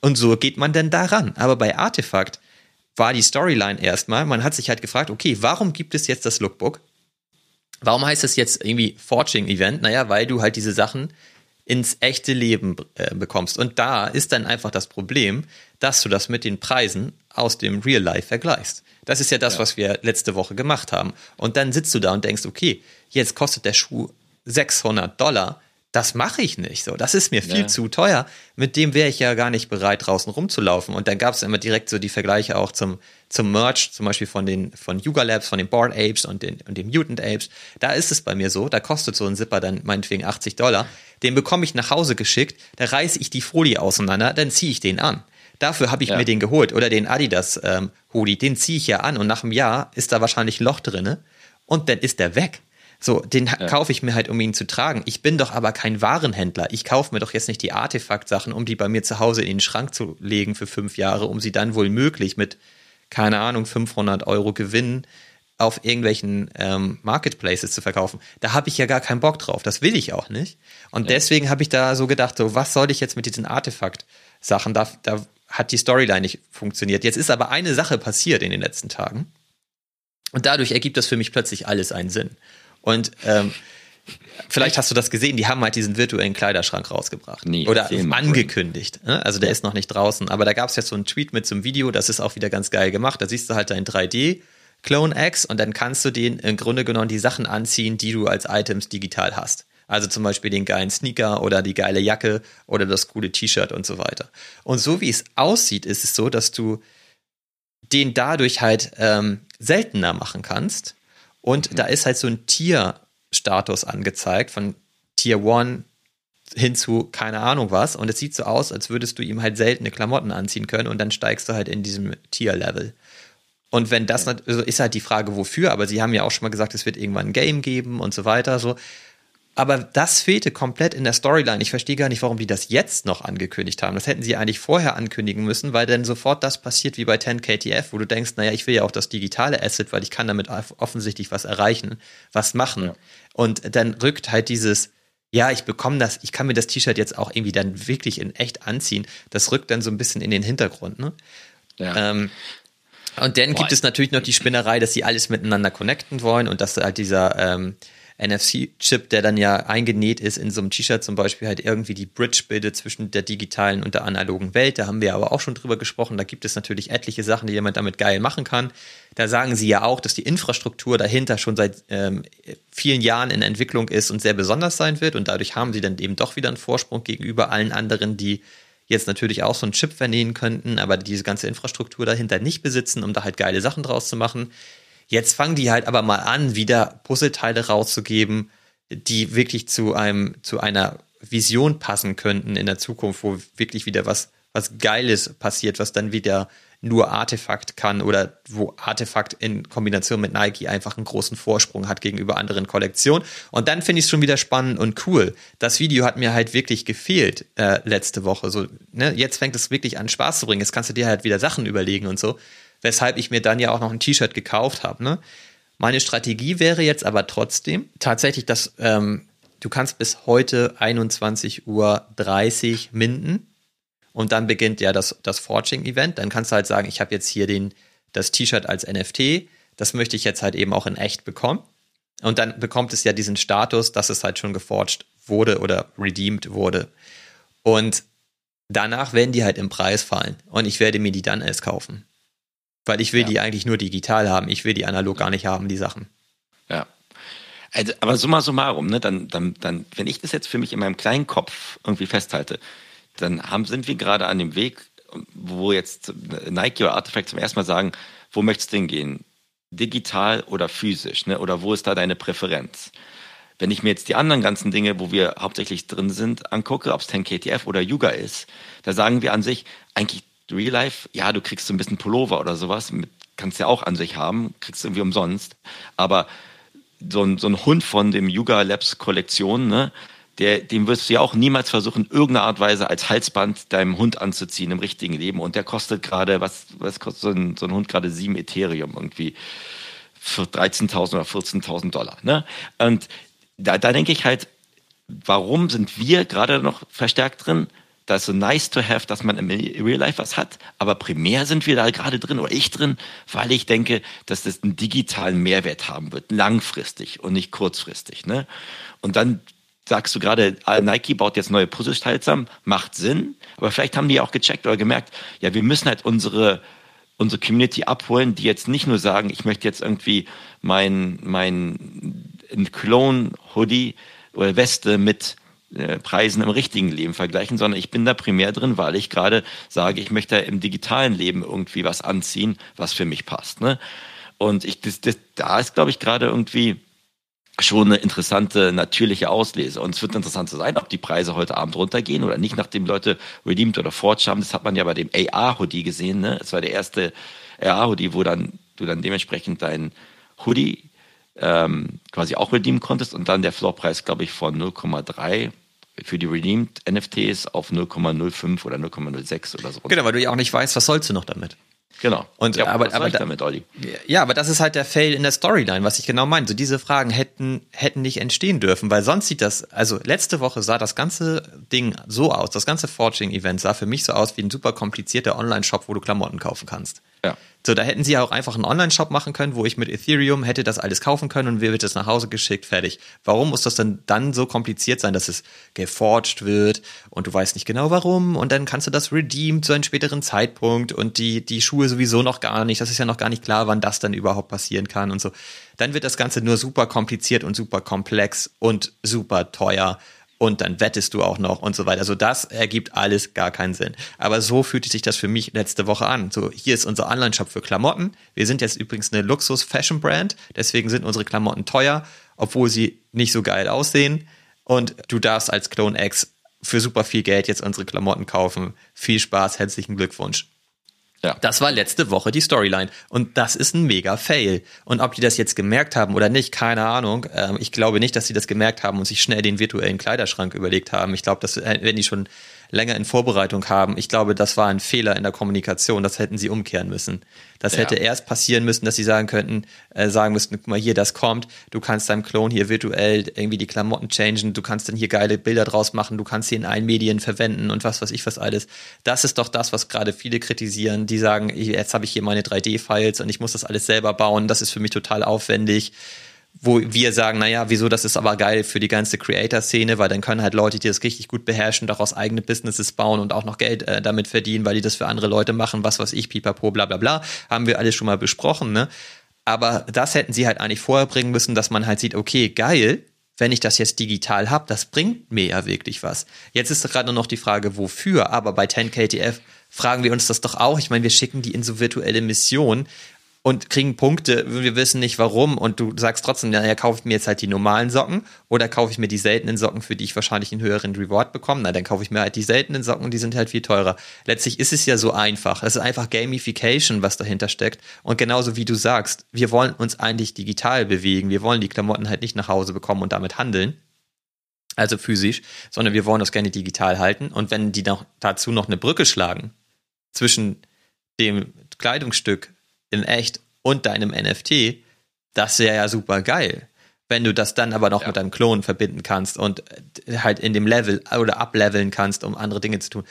Und so geht man denn daran. Aber bei Artefakt war die Storyline erstmal, man hat sich halt gefragt, okay, warum gibt es jetzt das Lookbook? Warum heißt es jetzt irgendwie Forging Event? Naja, weil du halt diese Sachen ins echte Leben äh, bekommst. Und da ist dann einfach das Problem, dass du das mit den Preisen aus dem Real Life vergleichst. Das ist ja das, ja. was wir letzte Woche gemacht haben. Und dann sitzt du da und denkst, okay, jetzt kostet der Schuh 600 Dollar das mache ich nicht so. Das ist mir viel ja. zu teuer. Mit dem wäre ich ja gar nicht bereit, draußen rumzulaufen. Und dann gab es immer direkt so die Vergleiche auch zum, zum Merch, zum Beispiel von den von Yuga Labs, von den Board Apes und den, und den Mutant Apes. Da ist es bei mir so, da kostet so ein Zipper dann meinetwegen 80 Dollar. Den bekomme ich nach Hause geschickt, da reiße ich die Folie auseinander, dann ziehe ich den an. Dafür habe ich ja. mir den geholt. Oder den Adidas ähm, Hoodie, den ziehe ich ja an und nach einem Jahr ist da wahrscheinlich ein Loch drinne und dann ist der weg. So, den ja. kaufe ich mir halt, um ihn zu tragen. Ich bin doch aber kein Warenhändler. Ich kaufe mir doch jetzt nicht die Artefaktsachen, um die bei mir zu Hause in den Schrank zu legen für fünf Jahre, um sie dann wohl möglich mit, keine Ahnung, 500 Euro Gewinn auf irgendwelchen ähm, Marketplaces zu verkaufen. Da habe ich ja gar keinen Bock drauf. Das will ich auch nicht. Und ja. deswegen habe ich da so gedacht, so, was soll ich jetzt mit diesen Artefakt-Sachen? Da, da hat die Storyline nicht funktioniert. Jetzt ist aber eine Sache passiert in den letzten Tagen. Und dadurch ergibt das für mich plötzlich alles einen Sinn. Und ähm, vielleicht hast du das gesehen, die haben halt diesen virtuellen Kleiderschrank rausgebracht. Nee, Oder angekündigt. Ne? Also der ja. ist noch nicht draußen. Aber da gab es jetzt so einen Tweet mit so einem Video, das ist auch wieder ganz geil gemacht. Da siehst du halt dein 3D. Clone X und dann kannst du den im Grunde genommen die Sachen anziehen, die du als Items digital hast. Also zum Beispiel den geilen Sneaker oder die geile Jacke oder das coole T-Shirt und so weiter. Und so wie es aussieht, ist es so, dass du den dadurch halt ähm, seltener machen kannst. Und mhm. da ist halt so ein Tier-Status angezeigt von Tier 1 hin zu keine Ahnung was. Und es sieht so aus, als würdest du ihm halt seltene Klamotten anziehen können und dann steigst du halt in diesem Tier-Level. Und wenn das, also ist halt die Frage, wofür, aber sie haben ja auch schon mal gesagt, es wird irgendwann ein Game geben und so weiter, so. Aber das fehlte komplett in der Storyline. Ich verstehe gar nicht, warum die das jetzt noch angekündigt haben. Das hätten sie eigentlich vorher ankündigen müssen, weil dann sofort das passiert wie bei 10KTF, wo du denkst, naja, ich will ja auch das digitale Asset, weil ich kann damit offensichtlich was erreichen, was machen. Ja. Und dann rückt halt dieses, ja, ich bekomme das, ich kann mir das T-Shirt jetzt auch irgendwie dann wirklich in echt anziehen. Das rückt dann so ein bisschen in den Hintergrund, ne? Ja. Ähm, und dann Boah. gibt es natürlich noch die Spinnerei, dass sie alles miteinander connecten wollen und dass halt dieser ähm, NFC-Chip, der dann ja eingenäht ist in so einem T-Shirt zum Beispiel, halt irgendwie die Bridge bildet zwischen der digitalen und der analogen Welt. Da haben wir aber auch schon drüber gesprochen. Da gibt es natürlich etliche Sachen, die jemand damit geil machen kann. Da sagen sie ja auch, dass die Infrastruktur dahinter schon seit ähm, vielen Jahren in Entwicklung ist und sehr besonders sein wird. Und dadurch haben sie dann eben doch wieder einen Vorsprung gegenüber allen anderen, die jetzt natürlich auch so einen Chip vernähen könnten, aber diese ganze Infrastruktur dahinter nicht besitzen, um da halt geile Sachen draus zu machen. Jetzt fangen die halt aber mal an, wieder Puzzleteile rauszugeben, die wirklich zu einem, zu einer Vision passen könnten in der Zukunft, wo wirklich wieder was, was Geiles passiert, was dann wieder nur Artefakt kann oder wo Artefakt in Kombination mit Nike einfach einen großen Vorsprung hat gegenüber anderen Kollektionen. Und dann finde ich es schon wieder spannend und cool. Das Video hat mir halt wirklich gefehlt äh, letzte Woche. So, ne? Jetzt fängt es wirklich an Spaß zu bringen. Jetzt kannst du dir halt wieder Sachen überlegen und so weshalb ich mir dann ja auch noch ein T-Shirt gekauft habe. Ne? Meine Strategie wäre jetzt aber trotzdem tatsächlich, dass ähm, du kannst bis heute 21.30 Uhr minden und dann beginnt ja das, das Forging-Event. Dann kannst du halt sagen, ich habe jetzt hier den, das T-Shirt als NFT, das möchte ich jetzt halt eben auch in echt bekommen. Und dann bekommt es ja diesen Status, dass es halt schon geforged wurde oder redeemed wurde. Und danach werden die halt im Preis fallen. Und ich werde mir die dann erst kaufen. Weil ich will ja. die eigentlich nur digital haben. Ich will die analog gar nicht haben, die Sachen. Ja. Also, aber summa summarum, ne, dann, dann, dann, wenn ich das jetzt für mich in meinem kleinen Kopf irgendwie festhalte, dann haben, sind wir gerade an dem Weg, wo jetzt Nike oder Artifact zum ersten Mal sagen, wo möchtest du denn gehen? Digital oder physisch, ne? Oder wo ist da deine Präferenz? Wenn ich mir jetzt die anderen ganzen Dinge, wo wir hauptsächlich drin sind, angucke, ob es 10KTF oder Yuga ist, da sagen wir an sich, eigentlich Real Life, ja, du kriegst so ein bisschen Pullover oder sowas, mit, kannst ja auch an sich haben, kriegst irgendwie umsonst. Aber so ein, so ein Hund von dem Yuga Labs Kollektion, ne, der, dem wirst du ja auch niemals versuchen, irgendeine Art Weise als Halsband deinem Hund anzuziehen im richtigen Leben. Und der kostet gerade, was, was kostet so ein, so ein Hund gerade sieben Ethereum irgendwie für 13.000 oder 14.000 Dollar. Ne? Und da, da denke ich halt, warum sind wir gerade noch verstärkt drin? Da ist so nice to have, dass man im Real Life was hat, aber primär sind wir da gerade drin oder ich drin, weil ich denke, dass das einen digitalen Mehrwert haben wird, langfristig und nicht kurzfristig. Ne? Und dann sagst du gerade, ah, Nike baut jetzt neue Puzzleteile zusammen, macht Sinn, aber vielleicht haben die auch gecheckt oder gemerkt, ja, wir müssen halt unsere unsere Community abholen, die jetzt nicht nur sagen, ich möchte jetzt irgendwie mein mein Clone Hoodie oder Weste mit Preisen im richtigen Leben vergleichen, sondern ich bin da primär drin, weil ich gerade sage, ich möchte im digitalen Leben irgendwie was anziehen, was für mich passt. Ne? Und ich, das, das, da ist, glaube ich, gerade irgendwie schon eine interessante, natürliche Auslese. Und es wird interessant zu sein, ob die Preise heute Abend runtergehen oder nicht, nachdem Leute Redeemed oder Forge haben. Das hat man ja bei dem AR-Hoodie gesehen. Ne? Das war der erste AR-Hoodie, wo dann du dann dementsprechend dein Hoodie ähm, quasi auch redeemen konntest und dann der Floorpreis, glaube ich, von 0,3 für die Redeemed NFTs auf 0,05 oder 0,06 oder so. Genau, weil du ja auch nicht weißt, was sollst du noch damit. Genau. Und ja, aber, aber da, damit, Olli? Ja, aber das ist halt der Fail in der Storyline, was ich genau meine. So diese Fragen hätten hätten nicht entstehen dürfen, weil sonst sieht das, also letzte Woche sah das ganze Ding so aus, das ganze Forging Event sah für mich so aus wie ein super komplizierter Online Shop, wo du Klamotten kaufen kannst. Ja. So, da hätten sie ja auch einfach einen Online-Shop machen können, wo ich mit Ethereum hätte das alles kaufen können und mir wird es nach Hause geschickt, fertig. Warum muss das dann dann so kompliziert sein, dass es geforged wird und du weißt nicht genau warum und dann kannst du das redeemen zu einem späteren Zeitpunkt und die, die Schuhe sowieso noch gar nicht. Das ist ja noch gar nicht klar, wann das dann überhaupt passieren kann und so. Dann wird das Ganze nur super kompliziert und super komplex und super teuer und dann wettest du auch noch und so weiter. Also das ergibt alles gar keinen Sinn. Aber so fühlte sich das für mich letzte Woche an. So, hier ist unser Online-Shop für Klamotten. Wir sind jetzt übrigens eine Luxus-Fashion-Brand, deswegen sind unsere Klamotten teuer, obwohl sie nicht so geil aussehen. Und du darfst als Clone X für super viel Geld jetzt unsere Klamotten kaufen. Viel Spaß, herzlichen Glückwunsch. Ja. Das war letzte Woche die Storyline. Und das ist ein mega Fail. Und ob die das jetzt gemerkt haben oder nicht, keine Ahnung. Ähm, ich glaube nicht, dass sie das gemerkt haben und sich schnell den virtuellen Kleiderschrank überlegt haben. Ich glaube, das wenn die schon länger in Vorbereitung haben. Ich glaube, das war ein Fehler in der Kommunikation. Das hätten sie umkehren müssen. Das ja. hätte erst passieren müssen, dass sie sagen könnten, äh, sagen müssten, guck mal hier, das kommt. Du kannst deinem Klon hier virtuell irgendwie die Klamotten changen. Du kannst dann hier geile Bilder draus machen. Du kannst sie in allen Medien verwenden und was weiß ich was alles. Das ist doch das, was gerade viele kritisieren. Die sagen, jetzt habe ich hier meine 3D-Files und ich muss das alles selber bauen. Das ist für mich total aufwendig wo wir sagen, naja, wieso, das ist aber geil für die ganze Creator-Szene, weil dann können halt Leute, die das richtig gut beherrschen, daraus eigene Businesses bauen und auch noch Geld äh, damit verdienen, weil die das für andere Leute machen, was weiß ich, pipapo, bla bla bla, haben wir alles schon mal besprochen, ne? Aber das hätten sie halt eigentlich vorher bringen müssen, dass man halt sieht, okay, geil, wenn ich das jetzt digital habe, das bringt mir ja wirklich was. Jetzt ist gerade noch die Frage, wofür, aber bei 10KTF fragen wir uns das doch auch. Ich meine, wir schicken die in so virtuelle Missionen und kriegen Punkte, wir wissen nicht warum. Und du sagst trotzdem, naja, kaufe ich mir jetzt halt die normalen Socken oder kaufe ich mir die seltenen Socken, für die ich wahrscheinlich einen höheren Reward bekomme, na, dann kaufe ich mir halt die seltenen Socken, die sind halt viel teurer. Letztlich ist es ja so einfach. Es ist einfach Gamification, was dahinter steckt. Und genauso wie du sagst, wir wollen uns eigentlich digital bewegen, wir wollen die Klamotten halt nicht nach Hause bekommen und damit handeln, also physisch, sondern wir wollen das gerne digital halten. Und wenn die noch dazu noch eine Brücke schlagen zwischen dem Kleidungsstück in echt und deinem NFT, das wäre ja super geil. Wenn du das dann aber noch ja. mit deinem Klon verbinden kannst und äh, halt in dem Level oder ableveln kannst, um andere Dinge zu tun.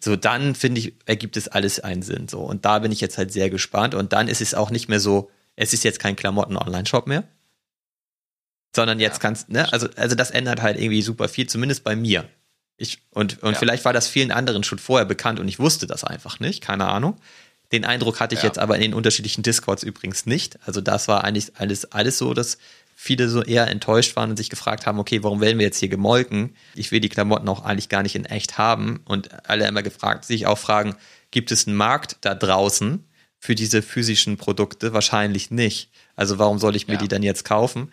So, dann finde ich, ergibt es alles einen Sinn. So, und da bin ich jetzt halt sehr gespannt. Und dann ist es auch nicht mehr so, es ist jetzt kein Klamotten-Online-Shop mehr. Sondern jetzt ja. kannst, ne, also, also das ändert halt irgendwie super viel, zumindest bei mir. Ich, und und ja. vielleicht war das vielen anderen schon vorher bekannt und ich wusste das einfach nicht, keine Ahnung. Den Eindruck hatte ich ja. jetzt aber in den unterschiedlichen Discords übrigens nicht. Also das war eigentlich alles, alles so, dass viele so eher enttäuscht waren und sich gefragt haben, okay, warum werden wir jetzt hier gemolken? Ich will die Klamotten auch eigentlich gar nicht in echt haben. Und alle immer gefragt, sich auch fragen, gibt es einen Markt da draußen für diese physischen Produkte? Wahrscheinlich nicht. Also warum soll ich mir ja. die dann jetzt kaufen?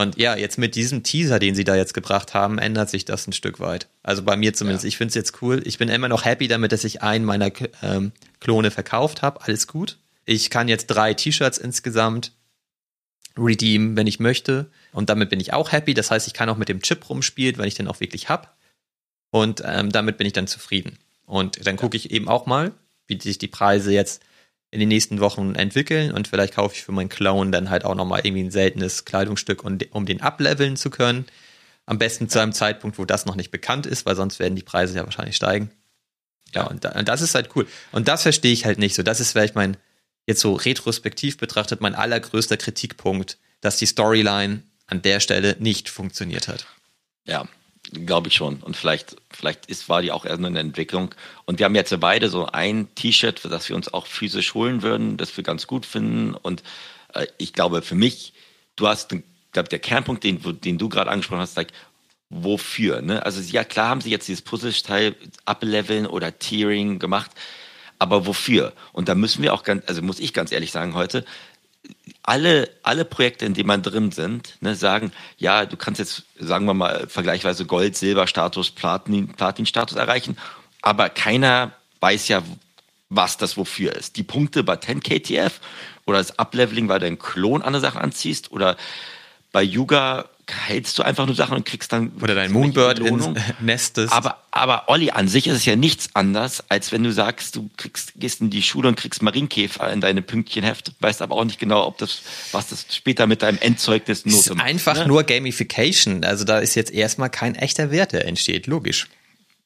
Und ja, jetzt mit diesem Teaser, den sie da jetzt gebracht haben, ändert sich das ein Stück weit. Also bei mir zumindest. Ja. Ich finde es jetzt cool. Ich bin immer noch happy damit, dass ich einen meiner ähm, Klone verkauft habe. Alles gut. Ich kann jetzt drei T-Shirts insgesamt redeemen, wenn ich möchte. Und damit bin ich auch happy. Das heißt, ich kann auch mit dem Chip rumspielen, wenn ich den auch wirklich hab. Und ähm, damit bin ich dann zufrieden. Und dann gucke ich eben auch mal, wie sich die Preise jetzt in den nächsten Wochen entwickeln und vielleicht kaufe ich für meinen Clown dann halt auch nochmal irgendwie ein seltenes Kleidungsstück, um, um den ableveln zu können. Am besten zu einem Zeitpunkt, wo das noch nicht bekannt ist, weil sonst werden die Preise ja wahrscheinlich steigen. Ja, und, da, und das ist halt cool. Und das verstehe ich halt nicht so. Das ist vielleicht mein, jetzt so retrospektiv betrachtet, mein allergrößter Kritikpunkt, dass die Storyline an der Stelle nicht funktioniert hat. Ja, Glaube ich schon. Und vielleicht, vielleicht ist, war die auch erst eine Entwicklung. Und wir haben jetzt beide so ein T-Shirt, das wir uns auch physisch holen würden, das wir ganz gut finden. Und äh, ich glaube, für mich, du hast, glaube der Kernpunkt, den, den du gerade angesprochen hast, like, wofür? Ne? Also ja, klar haben sie jetzt dieses Puzzleteil ableveln oder Tiering gemacht, aber wofür? Und da müssen wir auch ganz, also muss ich ganz ehrlich sagen heute, alle, alle Projekte, in denen man drin sind, ne, sagen, ja, du kannst jetzt, sagen wir mal, vergleichsweise Gold, Silber-Status, Platin, Platin-Status erreichen, aber keiner weiß ja, was das wofür ist. Die Punkte bei 10 KTF oder das Upleveling, weil du einen Klon an der Sache anziehst oder bei Yuga hältst du einfach nur Sachen und kriegst dann. Oder dein Moonbird ins Nest Aber, aber Olli, an sich ist es ja nichts anders, als wenn du sagst, du kriegst, gehst in die Schule und kriegst Marienkäfer in deine Pünktchenheft, weißt aber auch nicht genau, ob das, was das später mit deinem Endzeugnis Note ist. Einfach ne? nur Gamification. Also da ist jetzt erstmal kein echter Wert, der entsteht, logisch.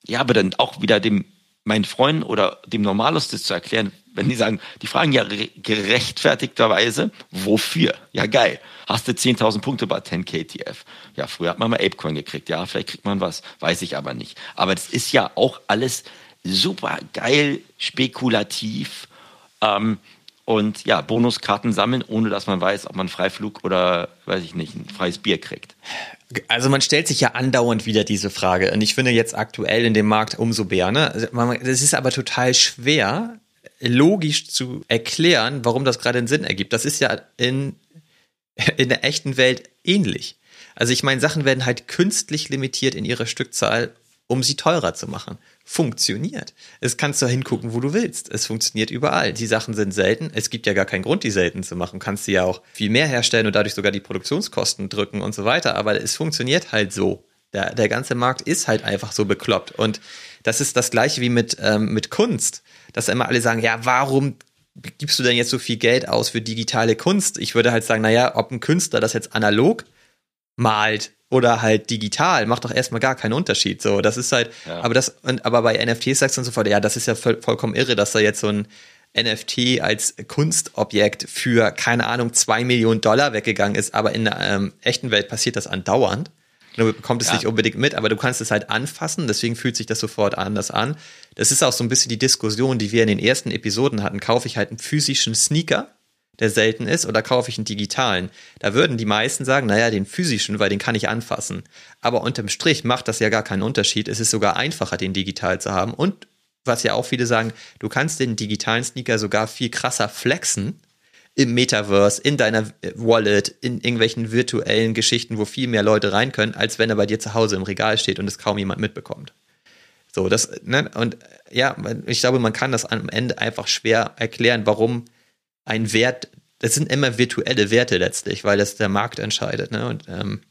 Ja, aber dann auch wieder dem, meinen Freunden oder dem Normalus das zu erklären, wenn die sagen, die fragen ja gerechtfertigterweise, wofür? Ja, geil. Hast du 10.000 Punkte bei 10 KTF? Ja, früher hat man mal Apecoin gekriegt. Ja, vielleicht kriegt man was. Weiß ich aber nicht. Aber das ist ja auch alles super geil, spekulativ. Ähm, und ja, Bonuskarten sammeln, ohne dass man weiß, ob man Freiflug oder, weiß ich nicht, ein freies Bier kriegt. Also man stellt sich ja andauernd wieder diese Frage und ich finde jetzt aktuell in dem Markt umso mehr. Ne? Es also ist aber total schwer, logisch zu erklären, warum das gerade einen Sinn ergibt. Das ist ja in, in der echten Welt ähnlich. Also ich meine, Sachen werden halt künstlich limitiert in ihrer Stückzahl, um sie teurer zu machen funktioniert. Es kannst du hingucken, wo du willst. Es funktioniert überall. Die Sachen sind selten. Es gibt ja gar keinen Grund, die selten zu machen. Du kannst sie ja auch viel mehr herstellen und dadurch sogar die Produktionskosten drücken und so weiter. Aber es funktioniert halt so. Der, der ganze Markt ist halt einfach so bekloppt. Und das ist das gleiche wie mit, ähm, mit Kunst. Dass immer alle sagen, ja, warum gibst du denn jetzt so viel Geld aus für digitale Kunst? Ich würde halt sagen, naja, ob ein Künstler das jetzt analog malt oder halt digital, macht doch erstmal gar keinen Unterschied. So, das ist halt, ja. aber das, und, aber bei NFTs sagst du sofort, ja, das ist ja voll, vollkommen irre, dass da jetzt so ein NFT als Kunstobjekt für, keine Ahnung, zwei Millionen Dollar weggegangen ist, aber in der ähm, echten Welt passiert das andauernd. Du bekommst es ja. nicht unbedingt mit, aber du kannst es halt anfassen, deswegen fühlt sich das sofort anders an. Das ist auch so ein bisschen die Diskussion, die wir in den ersten Episoden hatten. Kaufe ich halt einen physischen Sneaker der selten ist, oder kaufe ich einen digitalen? Da würden die meisten sagen, naja, den physischen, weil den kann ich anfassen. Aber unterm Strich macht das ja gar keinen Unterschied. Es ist sogar einfacher, den digital zu haben. Und was ja auch viele sagen, du kannst den digitalen Sneaker sogar viel krasser flexen im Metaverse, in deiner Wallet, in irgendwelchen virtuellen Geschichten, wo viel mehr Leute rein können, als wenn er bei dir zu Hause im Regal steht und es kaum jemand mitbekommt. So, das, ne, und ja, ich glaube, man kann das am Ende einfach schwer erklären, warum ein Wert, das sind immer virtuelle Werte letztlich, weil das der Markt entscheidet. Ne? Und ähm,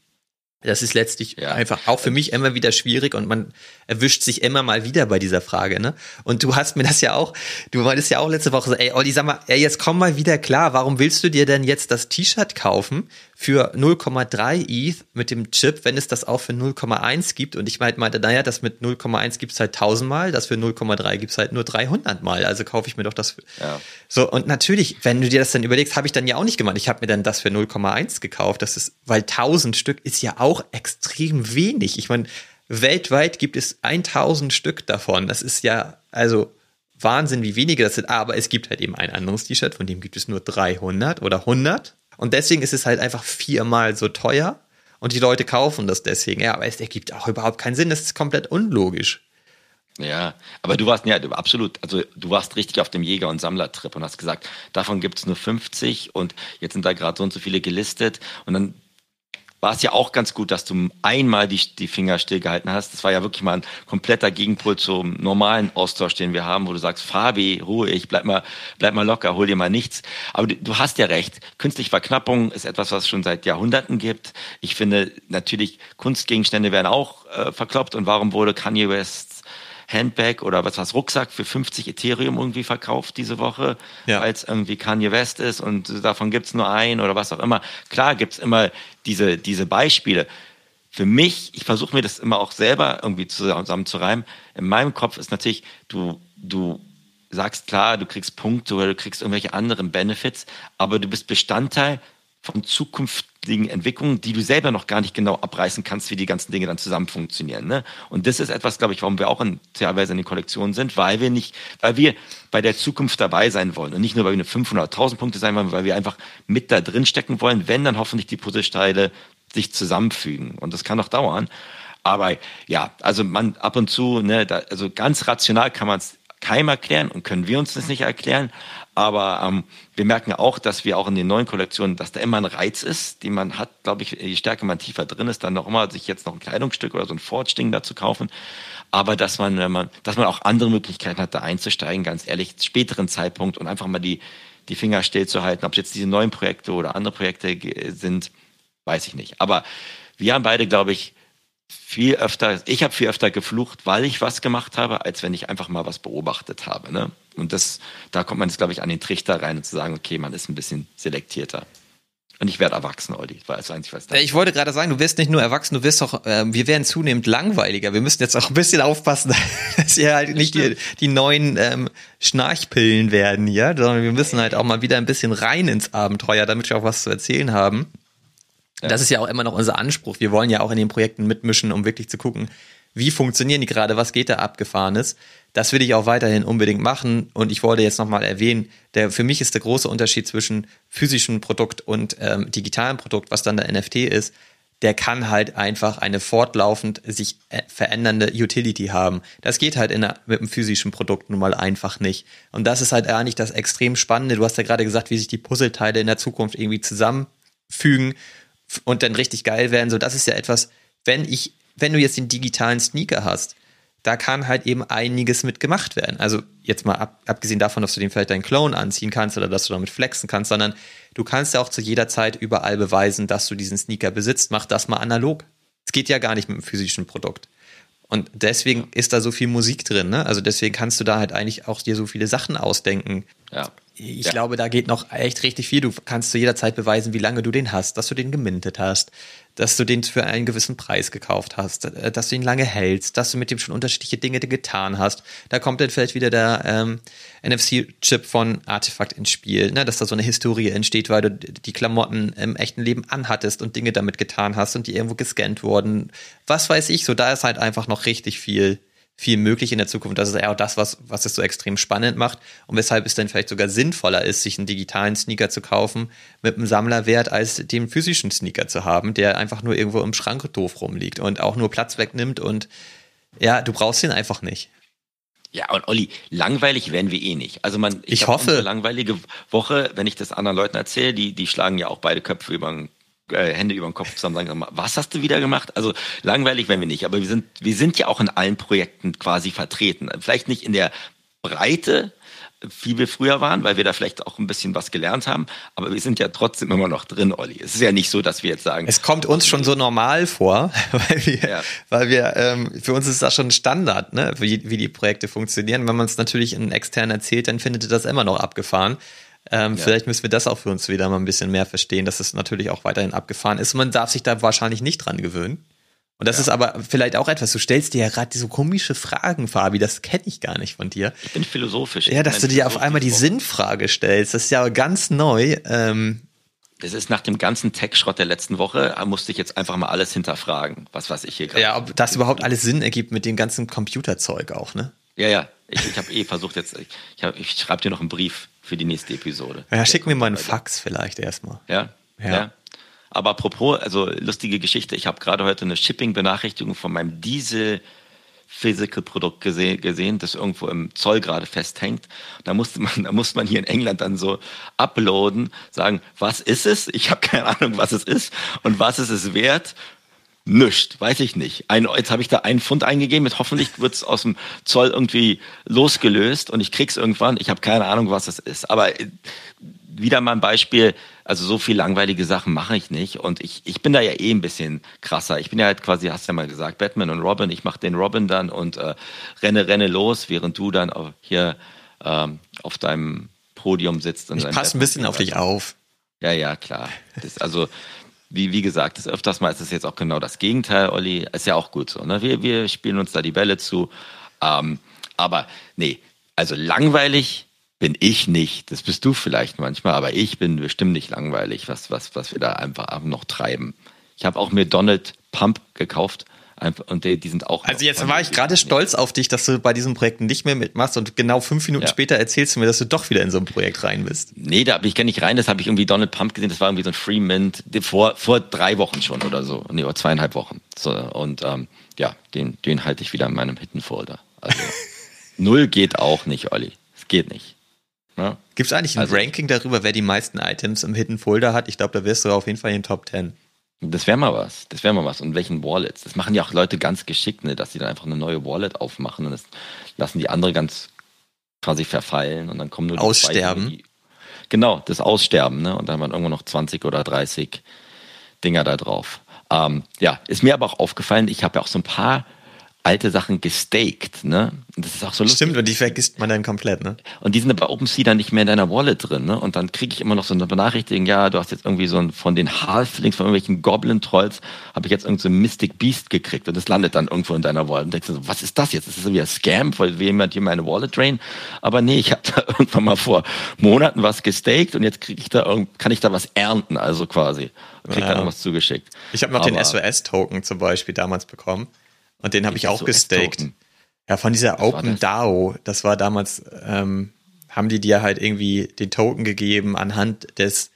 das ist letztlich ja. einfach auch für mich immer wieder schwierig und man erwischt sich immer mal wieder bei dieser Frage, ne? Und du hast mir das ja auch, du meintest ja auch letzte Woche so, ey, Olli, sag mal, ey, jetzt komm mal wieder klar, warum willst du dir denn jetzt das T-Shirt kaufen für 0,3 ETH mit dem Chip, wenn es das auch für 0,1 gibt? Und ich meinte, naja, das mit 0,1 gibt's halt tausendmal, das für 0,3 gibt's halt nur 300 Mal, also kaufe ich mir doch das. Für, ja. So, und natürlich, wenn du dir das dann überlegst, habe ich dann ja auch nicht gemacht. Ich habe mir dann das für 0,1 gekauft, das ist, weil 1000 Stück ist ja auch extrem wenig. Ich meine, Weltweit gibt es 1000 Stück davon. Das ist ja, also Wahnsinn, wie wenige das sind. Aber es gibt halt eben ein anderes T-Shirt, von dem gibt es nur 300 oder 100. Und deswegen ist es halt einfach viermal so teuer. Und die Leute kaufen das deswegen. Ja, aber es ergibt auch überhaupt keinen Sinn. Das ist komplett unlogisch. Ja, aber du warst ja absolut, also du warst richtig auf dem Jäger- und Sammlertrip und hast gesagt, davon gibt es nur 50 und jetzt sind da gerade so und so viele gelistet und dann war es ja auch ganz gut, dass du einmal die, die Finger stillgehalten hast. Das war ja wirklich mal ein kompletter Gegenpol zum normalen Austausch, den wir haben, wo du sagst, Fabi, ruhig, bleib mal, bleib mal locker, hol dir mal nichts. Aber du, du hast ja recht. Künstliche Verknappung ist etwas, was es schon seit Jahrhunderten gibt. Ich finde natürlich, Kunstgegenstände werden auch äh, verkloppt. Und warum wurde Kanye West Handbag oder was was Rucksack für 50 Ethereum irgendwie verkauft diese Woche, ja. weil es irgendwie Kanye West ist und davon gibt's nur ein oder was auch immer. Klar gibt's immer diese, diese Beispiele. Für mich, ich versuche mir das immer auch selber irgendwie zusammenzureimen. In meinem Kopf ist natürlich, du, du sagst klar, du kriegst Punkte oder du kriegst irgendwelche anderen Benefits, aber du bist Bestandteil von zukünftigen Entwicklungen, die du selber noch gar nicht genau abreißen kannst, wie die ganzen Dinge dann zusammen funktionieren. Ne? Und das ist etwas, glaube ich, warum wir auch in, teilweise in den Kollektionen sind, weil wir nicht, weil wir bei der Zukunft dabei sein wollen und nicht nur, weil wir eine 500.000 Punkte sein wollen, weil wir einfach mit da drin stecken wollen, wenn dann hoffentlich die Puzzlesteine sich zusammenfügen. Und das kann noch dauern. Aber ja, also man ab und zu, ne, da, also ganz rational kann man es keinem erklären und können wir uns das nicht erklären. Aber ähm, wir merken auch, dass wir auch in den neuen Kollektionen, dass da immer ein Reiz ist, den man hat, glaube ich, je stärker man tiefer drin ist, dann noch immer sich jetzt noch ein Kleidungsstück oder so ein Forge-Ding da zu kaufen. Aber dass man, wenn man, dass man auch andere Möglichkeiten hat, da einzusteigen, ganz ehrlich, späteren Zeitpunkt und einfach mal die, die Finger stillzuhalten, ob es jetzt diese neuen Projekte oder andere Projekte sind, weiß ich nicht. Aber wir haben beide, glaube ich, viel öfter, ich habe viel öfter geflucht, weil ich was gemacht habe, als wenn ich einfach mal was beobachtet habe. Ne? Und das, da kommt man jetzt, glaube ich, an den Trichter rein und zu sagen, okay, man ist ein bisschen selektierter. Und ich werde erwachsen, Olli. War das einzig, was Ich wollte gerade sagen, du wirst nicht nur erwachsen, du wirst auch, äh, wir werden zunehmend langweiliger. Wir müssen jetzt auch ein bisschen aufpassen, dass wir halt nicht die, die neuen ähm, Schnarchpillen werden hier, sondern wir müssen halt auch mal wieder ein bisschen rein ins Abenteuer, damit wir auch was zu erzählen haben. Das ist ja auch immer noch unser Anspruch. Wir wollen ja auch in den Projekten mitmischen, um wirklich zu gucken, wie funktionieren die gerade, was geht da abgefahrenes. Das will ich auch weiterhin unbedingt machen und ich wollte jetzt nochmal erwähnen, der, für mich ist der große Unterschied zwischen physischem Produkt und ähm, digitalem Produkt, was dann der NFT ist, der kann halt einfach eine fortlaufend sich äh, verändernde Utility haben. Das geht halt in einer, mit einem physischen Produkt nun mal einfach nicht. Und das ist halt eigentlich das extrem Spannende. Du hast ja gerade gesagt, wie sich die Puzzleteile in der Zukunft irgendwie zusammenfügen und dann richtig geil werden. So, das ist ja etwas, wenn ich, wenn du jetzt den digitalen Sneaker hast, da kann halt eben einiges mit gemacht werden. Also jetzt mal ab, abgesehen davon, dass du den vielleicht deinen Clone anziehen kannst oder dass du damit flexen kannst, sondern du kannst ja auch zu jeder Zeit überall beweisen, dass du diesen Sneaker besitzt. Mach das mal analog. Es geht ja gar nicht mit einem physischen Produkt. Und deswegen ist da so viel Musik drin, ne? Also deswegen kannst du da halt eigentlich auch dir so viele Sachen ausdenken. Ja. Ich Ja. glaube, da geht noch echt richtig viel. Du kannst zu jeder Zeit beweisen, wie lange du den hast, dass du den gemintet hast, dass du den für einen gewissen Preis gekauft hast, äh, dass du ihn lange hältst, dass du mit dem schon unterschiedliche Dinge getan hast. Da kommt dann vielleicht wieder der ähm, NFC-Chip von Artefakt ins Spiel, ne? dass da so eine Historie entsteht, weil du die Klamotten im echten Leben anhattest und Dinge damit getan hast und die irgendwo gescannt wurden. Was weiß ich, so da ist halt einfach noch richtig viel viel möglich in der Zukunft. Das ist eher auch das, was, was es so extrem spannend macht und weshalb es dann vielleicht sogar sinnvoller ist, sich einen digitalen Sneaker zu kaufen mit einem Sammlerwert, als den physischen Sneaker zu haben, der einfach nur irgendwo im Schrank doof rumliegt und auch nur Platz wegnimmt und ja, du brauchst ihn einfach nicht. Ja, und Olli, langweilig werden wir eh nicht. Also man, Ich hab hoffe. langweilige Woche, wenn ich das anderen Leuten erzähle, die, die schlagen ja auch beide Köpfe über den äh, Hände über den Kopf zusammen sagen, was hast du wieder gemacht? Also langweilig werden wir nicht, aber wir sind, wir sind ja auch in allen Projekten quasi vertreten. Vielleicht nicht in der Breite, wie wir früher waren, weil wir da vielleicht auch ein bisschen was gelernt haben, aber wir sind ja trotzdem immer noch drin, Olli. Es ist ja nicht so, dass wir jetzt sagen, Es kommt uns schon so normal vor, weil wir, Ja. weil wir ähm, für uns ist das schon Standard, ne, wie, wie die Projekte funktionieren. Wenn man es natürlich in extern erzählt, dann findet ihr das immer noch abgefahren. Ähm, Ja. Vielleicht müssen wir das auch für uns wieder mal ein bisschen mehr verstehen, dass es natürlich auch weiterhin abgefahren ist. Man darf sich da wahrscheinlich nicht dran gewöhnen. Und das ist aber vielleicht auch etwas, du stellst dir ja gerade so komische Fragen, Fabi, das kenne ich gar nicht von dir. ich bin philosophisch. Ja, dass du dir auf einmal die. Sinnfrage stellst, das ist ja ganz neu. Ähm, Das ist nach dem ganzen Tech-Schrott der letzten Woche, da musste ich jetzt einfach mal alles hinterfragen, was was ich hier gerade. ja, ob das überhaupt alles Sinn ergibt mit dem ganzen Computerzeug auch, ne? Ja, ja. Ich, ich habe eh versucht jetzt, ich, ich schreibe dir noch einen Brief für die nächste Episode. Ja, schick mir mal einen. Fax vielleicht erstmal. Ja? Ja. ja. Aber apropos, also lustige Geschichte, ich habe gerade heute eine Shipping-Benachrichtigung von meinem Diesel Physical-Produkt gese gesehen, das irgendwo im Zoll gerade festhängt. Da musste man, da musste man hier in England dann so uploaden, sagen, was ist es? Ich habe keine Ahnung, was es ist und was ist es wert? Nischt, weiß ich nicht. Ein, jetzt habe ich da einen Pfund eingegeben, mit hoffentlich wird es aus dem Zoll irgendwie losgelöst und ich krieg's irgendwann. Ich habe keine Ahnung, was es ist. Aber äh, wieder mal ein Beispiel, also so viel langweilige Sachen mache ich nicht und ich, ich bin da ja eh ein bisschen krasser. Ich bin ja halt quasi, hast ja mal gesagt, Batman und Robin. Ich mache den Robin dann und äh, renne, renne los, während du dann hier ähm, auf deinem Podium sitzt. Und Ich passe ein bisschen auf dich auf. ja, ja, klar. Das, also, wie, wie gesagt, das öfters mal ist es jetzt auch genau das Gegenteil, Olli. Ist ja auch gut so. Ne? Wir, wir spielen uns da die Bälle zu. Ähm, aber nee, also langweilig bin ich nicht. Das bist du vielleicht manchmal, aber ich bin bestimmt nicht langweilig, was, was, was wir da einfach noch treiben. Ich habe auch mir Donald Pump gekauft. Und die, die sind auch. Also jetzt war ich gerade stolz auf dich, dass du bei diesem Projekt nicht mehr mitmachst und genau fünf Minuten Ja. später erzählst du mir, dass du doch wieder in so ein Projekt rein bist. Nee, da hab ich gar nicht rein, das habe ich irgendwie Donald Pump gesehen, das war irgendwie so ein Free Mint die- vor, vor drei Wochen schon oder so. Nee, oder zweieinhalb Wochen. So, und ähm, ja, den, den halte ich wieder in meinem Hidden Folder. Also null geht auch nicht, Olli. Es geht nicht. Ja? Gibt es eigentlich ein Also- Ranking darüber, wer die meisten Items im Hidden Folder hat? Ich glaube, da wirst du auf jeden Fall in den Top 10. Das wäre mal was. Das wäre mal was. Und welchen Wallets? Das machen ja auch Leute ganz geschickt, ne, dass sie dann einfach eine neue Wallet aufmachen und das lassen die andere ganz quasi verfallen und dann kommen nur die Aussterben. zwei, die- Genau, das Aussterben, ne? Und dann waren irgendwo noch 20 oder 30 Dinger da drauf. Ähm, ja, ist mir aber auch aufgefallen, ich habe ja auch so ein paar alte Sachen gestaked, ne? Und das ist auch so lustig. Stimmt, und die vergisst man dann komplett, ne? Und die sind bei OpenSea dann nicht mehr in deiner Wallet drin, ne? Und dann kriege ich immer noch so eine Benachrichtigung, ja, du hast jetzt irgendwie so ein, von den Halflings, von irgendwelchen Goblin-Trolls, habe ich jetzt irgend so ein Mystic Beast gekriegt und das landet dann irgendwo in deiner Wallet. Und denkst du so, was ist das jetzt? Ist das wieder ein Scam, weil jemand hier meine Wallet drain? Aber nee, ich habe da irgendwann mal vor Monaten was gestaked und jetzt kriege ich da irgend, kann ich da was ernten, also quasi. Und krieg Ja. dann irgendwas zugeschickt. Ich habe noch den Aber- SOS-Token zum Beispiel damals bekommen. Und den habe ich auch gestaked. Ja, von dieser Was Open DAO, das war damals, ähm, haben die dir halt irgendwie den Token gegeben anhand des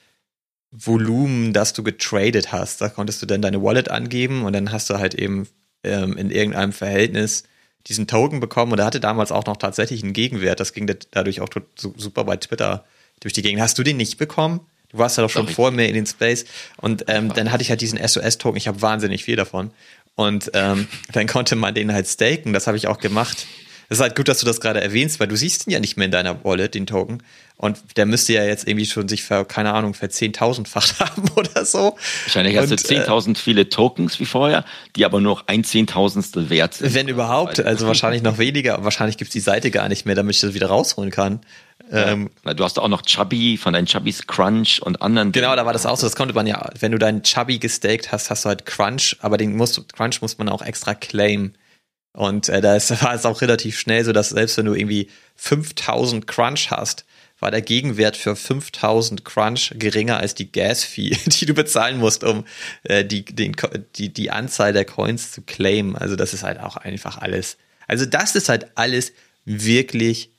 Volumen, das du getradet hast. Da konntest du dann deine Wallet angeben und dann hast du halt eben ähm, in irgendeinem Verhältnis diesen Token bekommen und er hatte damals auch noch tatsächlich einen Gegenwert. Das ging dadurch auch super bei Twitter durch die Gegend. Hast du den nicht bekommen? Du warst ja doch schon doch vor mir in den Space und ähm, dann hatte ich halt diesen SOS-Token. Ich habe wahnsinnig viel davon und ähm, dann konnte man den halt staken. Das habe ich auch gemacht. Es ist halt gut, dass du das gerade erwähnst, weil du siehst ihn ja nicht mehr in deiner Wallet, den Token. Und der müsste ja jetzt irgendwie schon sich für, keine Ahnung, für 10.000-fach haben oder so. Wahrscheinlich hast du 10.000 äh, viele Tokens wie vorher, die aber nur ein Zehntausendstel wert sind. Wenn überhaupt, also wahrscheinlich noch weniger. Wahrscheinlich gibt's die Seite gar nicht mehr, damit ich das wieder rausholen kann. Ja. Ähm, du hast auch noch Chubby von deinen Chubbys Crunch und anderen. Genau, da war das auch so. Das konnte man ja, wenn du deinen Chubby gestaked hast, hast du halt Crunch, aber den musst, Crunch muss man auch extra claimen. Und äh, da war es auch relativ schnell so, dass selbst wenn du irgendwie 5000 Crunch hast, war der Gegenwert für 5000 Crunch geringer als die Gas-Fee, die du bezahlen musst, um äh, die, den, die, die Anzahl der Coins zu claimen. Also das ist halt auch einfach alles. Also das ist halt alles wirklich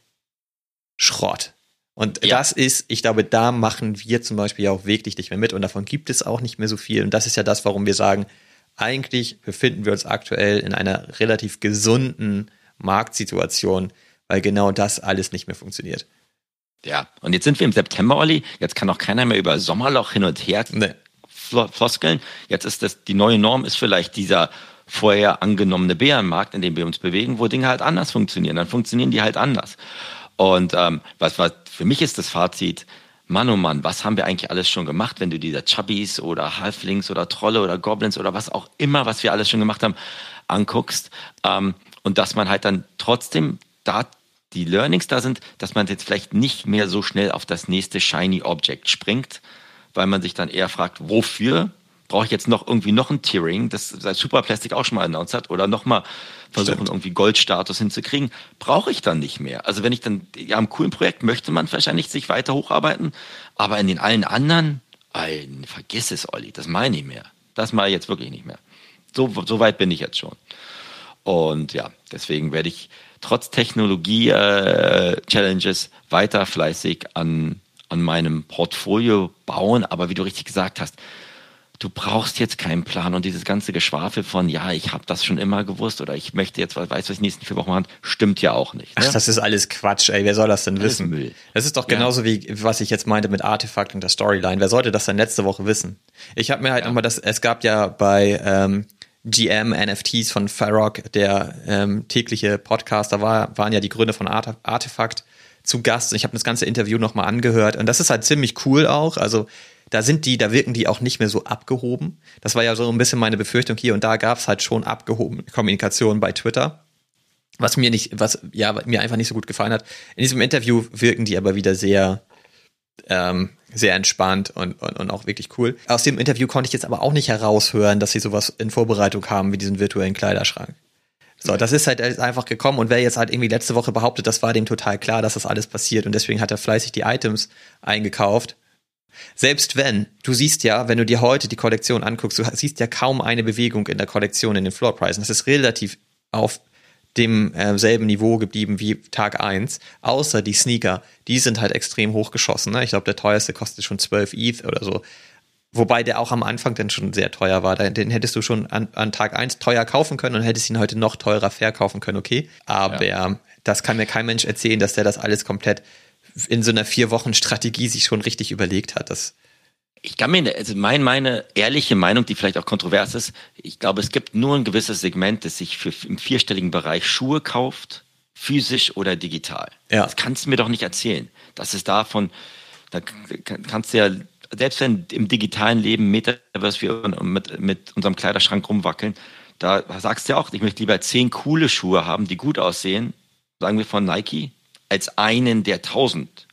Schrott. Und ja. das ist, ich glaube, da machen wir zum Beispiel ja auch wirklich nicht mehr mit und davon gibt es auch nicht mehr so viel. Und das ist ja das, warum wir sagen, eigentlich befinden wir uns aktuell in einer relativ gesunden Marktsituation, weil genau das alles nicht mehr funktioniert. Ja, und jetzt sind wir im September, Olli. Jetzt kann auch keiner mehr über Sommerloch hin und her nee. floskeln. Jetzt ist das, die neue Norm ist vielleicht dieser vorher angenommene Bärenmarkt, in dem wir uns bewegen, wo Dinge halt anders funktionieren. Dann funktionieren die halt anders. Und ähm, was, was für mich ist das Fazit, Mann, oh Mann, was haben wir eigentlich alles schon gemacht, wenn du dieser Chubbies oder Halflings oder Trolle oder Goblins oder was auch immer, was wir alles schon gemacht haben, anguckst. Ähm, und dass man halt dann trotzdem da die Learnings da sind, dass man jetzt vielleicht nicht mehr so schnell auf das nächste Shiny Object springt, weil man sich dann eher fragt, wofür brauche ich jetzt noch irgendwie noch ein Tiering, das Superplastic auch schon mal announced hat, oder nochmal versuchen, Stimmt. irgendwie Goldstatus hinzukriegen, brauche ich dann nicht mehr. Also wenn ich dann, ja, im coolen Projekt möchte man wahrscheinlich sich weiter hocharbeiten, aber in den allen anderen, ey, vergiss es, Olli, das meine ich mehr. Das mache ich jetzt wirklich nicht mehr. So, so weit bin ich jetzt schon. Und ja, deswegen werde ich trotz Technologie-Challenges äh, weiter fleißig an, an meinem Portfolio bauen. Aber wie du richtig gesagt hast, du brauchst jetzt keinen Plan und dieses ganze Geschwafel von, ja, ich habe das schon immer gewusst oder ich möchte jetzt, weiß, was ich nächsten vier Wochen machen, stimmt ja auch nicht. Ne? Ach, das ist alles Quatsch, ey, wer soll das denn alles wissen? Müll. Das ist doch genauso ja. wie, was ich jetzt meinte mit Artefakt und der Storyline. Wer sollte das denn letzte Woche wissen? Ich habe mir halt ja. nochmal das, es gab ja bei ähm, GM NFTs von Farrock, der ähm, tägliche Podcast, da war, waren ja die Gründe von Arte, Artefakt zu Gast. Ich habe das ganze Interview nochmal angehört und das ist halt ziemlich cool auch. Also da sind die, da wirken die auch nicht mehr so abgehoben. Das war ja so ein bisschen meine Befürchtung hier und da gab es halt schon abgehobene Kommunikation bei Twitter. Was mir nicht, was ja mir einfach nicht so gut gefallen hat. In diesem Interview wirken die aber wieder sehr, ähm, sehr entspannt und, und, und auch wirklich cool. Aus dem Interview konnte ich jetzt aber auch nicht heraushören, dass sie sowas in Vorbereitung haben wie diesen virtuellen Kleiderschrank. So, das ist halt einfach gekommen und wer jetzt halt irgendwie letzte Woche behauptet, das war dem total klar, dass das alles passiert und deswegen hat er fleißig die Items eingekauft selbst wenn, du siehst ja, wenn du dir heute die Kollektion anguckst, du siehst ja kaum eine Bewegung in der Kollektion in den Floorpreisen. Das ist relativ auf dem äh, selben Niveau geblieben wie Tag 1, außer die Sneaker, die sind halt extrem hochgeschossen. Ne? Ich glaube, der teuerste kostet schon 12 ETH oder so. Wobei der auch am Anfang dann schon sehr teuer war. Den hättest du schon an, an Tag 1 teuer kaufen können und hättest ihn heute noch teurer verkaufen können, okay. Aber ja. das kann mir kein Mensch erzählen, dass der das alles komplett in so einer vier Wochen Strategie sich schon richtig überlegt hat. Das ich kann mir, also mein, meine ehrliche Meinung, die vielleicht auch kontrovers ist, ich glaube, es gibt nur ein gewisses Segment, das sich für im vierstelligen Bereich Schuhe kauft, physisch oder digital. Ja. Das kannst du mir doch nicht erzählen. Das ist davon, da kannst du ja, selbst wenn im digitalen Leben Metaverse wir mit, mit unserem Kleiderschrank rumwackeln, da sagst du ja auch, ich möchte lieber zehn coole Schuhe haben, die gut aussehen, sagen wir von Nike, als einen, der 1000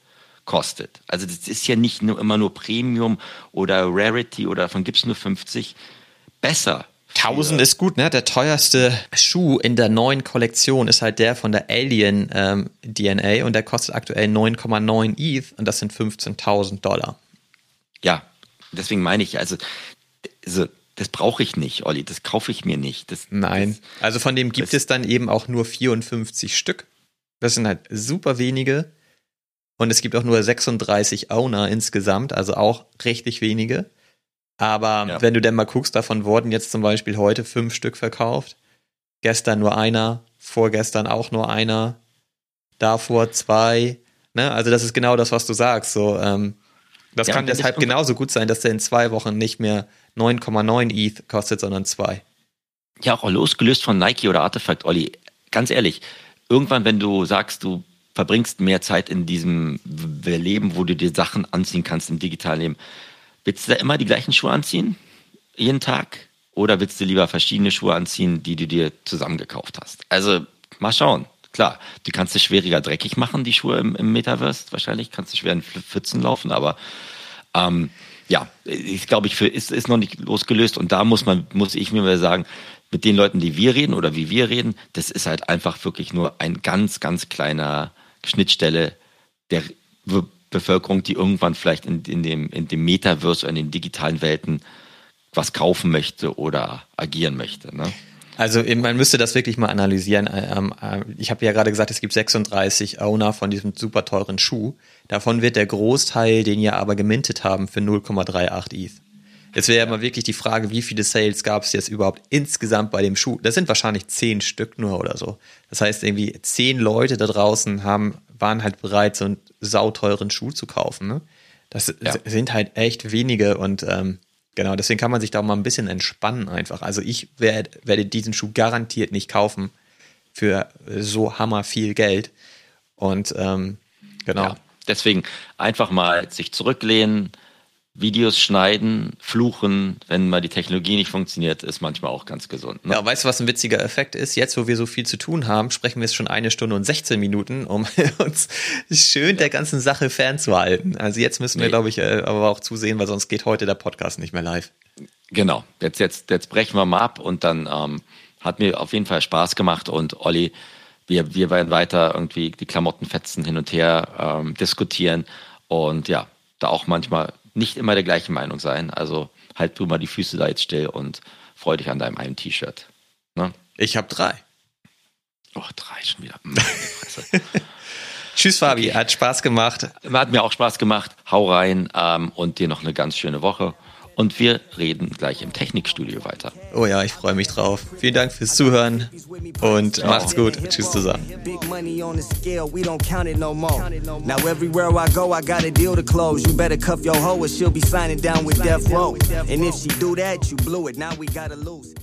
kostet. Also das ist ja nicht nur immer nur Premium oder Rarity oder davon gibt es nur 50. Besser. 1000 ist gut, ne? Der teuerste Schuh in der neuen Kollektion ist halt der von der Alien ähm, DNA und der kostet aktuell 9,9 ETH und das sind 15.000 Dollar. Ja, deswegen meine ich, also, also das brauche ich nicht, Olli, das kaufe ich mir nicht. Das, Nein, das, also von dem gibt es dann eben auch nur 54 Stück. Das sind halt super wenige. Und es gibt auch nur 36 Owner insgesamt, also auch richtig wenige. Aber ja. wenn du denn mal guckst, davon wurden jetzt zum Beispiel heute fünf Stück verkauft. Gestern nur einer, vorgestern auch nur einer, davor zwei. Ne? Also das ist genau das, was du sagst. So, ähm, das ja, kann deshalb genauso gut sein, dass der in zwei Wochen nicht mehr 9,9 ETH kostet, sondern zwei. Ja, auch losgelöst von Nike oder Artifact, Olli. Ganz ehrlich, irgendwann, wenn du sagst, du verbringst mehr Zeit in diesem Leben, wo du dir Sachen anziehen kannst im digitalen Leben, willst du da immer die gleichen Schuhe anziehen? Jeden Tag? Oder willst du lieber verschiedene Schuhe anziehen, die du dir zusammengekauft hast? Also, mal schauen. Klar, du kannst es schwieriger dreckig machen, die Schuhe im, im Metaverse. Wahrscheinlich kannst du schwer in Pfützen laufen, aber ähm, ja, ich glaube, ich ist, ist noch nicht losgelöst und da muss man, muss ich mir mal sagen, mit den Leuten, die wir reden oder wie wir reden, das ist halt einfach wirklich nur ein ganz, ganz kleiner Schnittstelle der Bevölkerung, die irgendwann vielleicht in, in, dem, in dem Metaverse oder in den digitalen Welten was kaufen möchte oder agieren möchte. Ne? Also man müsste das wirklich mal analysieren. Ähm, äh, ich habe ja gerade gesagt, es gibt 36 Owner von diesem super teuren Schuh. Davon wird der Großteil, den ihr aber gemintet haben, für 0,38 ETH. Jetzt wäre ja mal wirklich die Frage, wie viele Sales gab es jetzt überhaupt insgesamt bei dem Schuh? Das sind wahrscheinlich zehn Stück nur oder so. Das heißt, irgendwie zehn Leute da draußen haben, waren halt bereit, so einen sauteuren Schuh zu kaufen. Ne? Das ja. sind halt echt wenige und ähm, Genau, deswegen kann man sich da mal ein bisschen entspannen einfach. Also ich werd, werde diesen Schuh garantiert nicht kaufen für so hammer viel Geld. Und ähm, genau. Ja, deswegen einfach mal sich zurücklehnen, Videos schneiden, fluchen, wenn mal die Technologie nicht funktioniert, ist manchmal auch ganz gesund. Ne? Ja, weißt du, was ein witziger Effekt ist? Jetzt, wo wir so viel zu tun haben, sprechen wir jetzt schon eine Stunde und 16 Minuten, um uns schön der ganzen Sache fernzuhalten. Also jetzt müssen wir, nee. glaube ich, äh, aber auch zusehen, weil sonst geht heute der Podcast nicht mehr live. Genau. Jetzt, jetzt, jetzt brechen wir mal ab und dann ähm, hat mir auf jeden Fall Spaß gemacht und Olli, wir, wir werden weiter irgendwie die Klamottenfetzen hin und her ähm, diskutieren und ja, da auch manchmal nicht immer der gleichen Meinung sein. Also halt du mal die Füße da jetzt still und freu dich an deinem einen T-Shirt. Ne? Ich habe drei. Oh, drei schon wieder. Tschüss, Fabi. Okay. Hat Spaß gemacht. Hat mir auch Spaß gemacht. Hau rein ähm, und dir noch eine ganz schöne Woche und wir reden gleich im Technikstudio weiter. Oh ja, ich freue mich drauf. Vielen Dank fürs Zuhören und Ciao. macht's gut. Tschüss zusammen. Now everywhere I go, I got a deal to close. You better cuff your hoe or she'll be signing down with death row. And if she do that, you blew it. Now we gotta lose.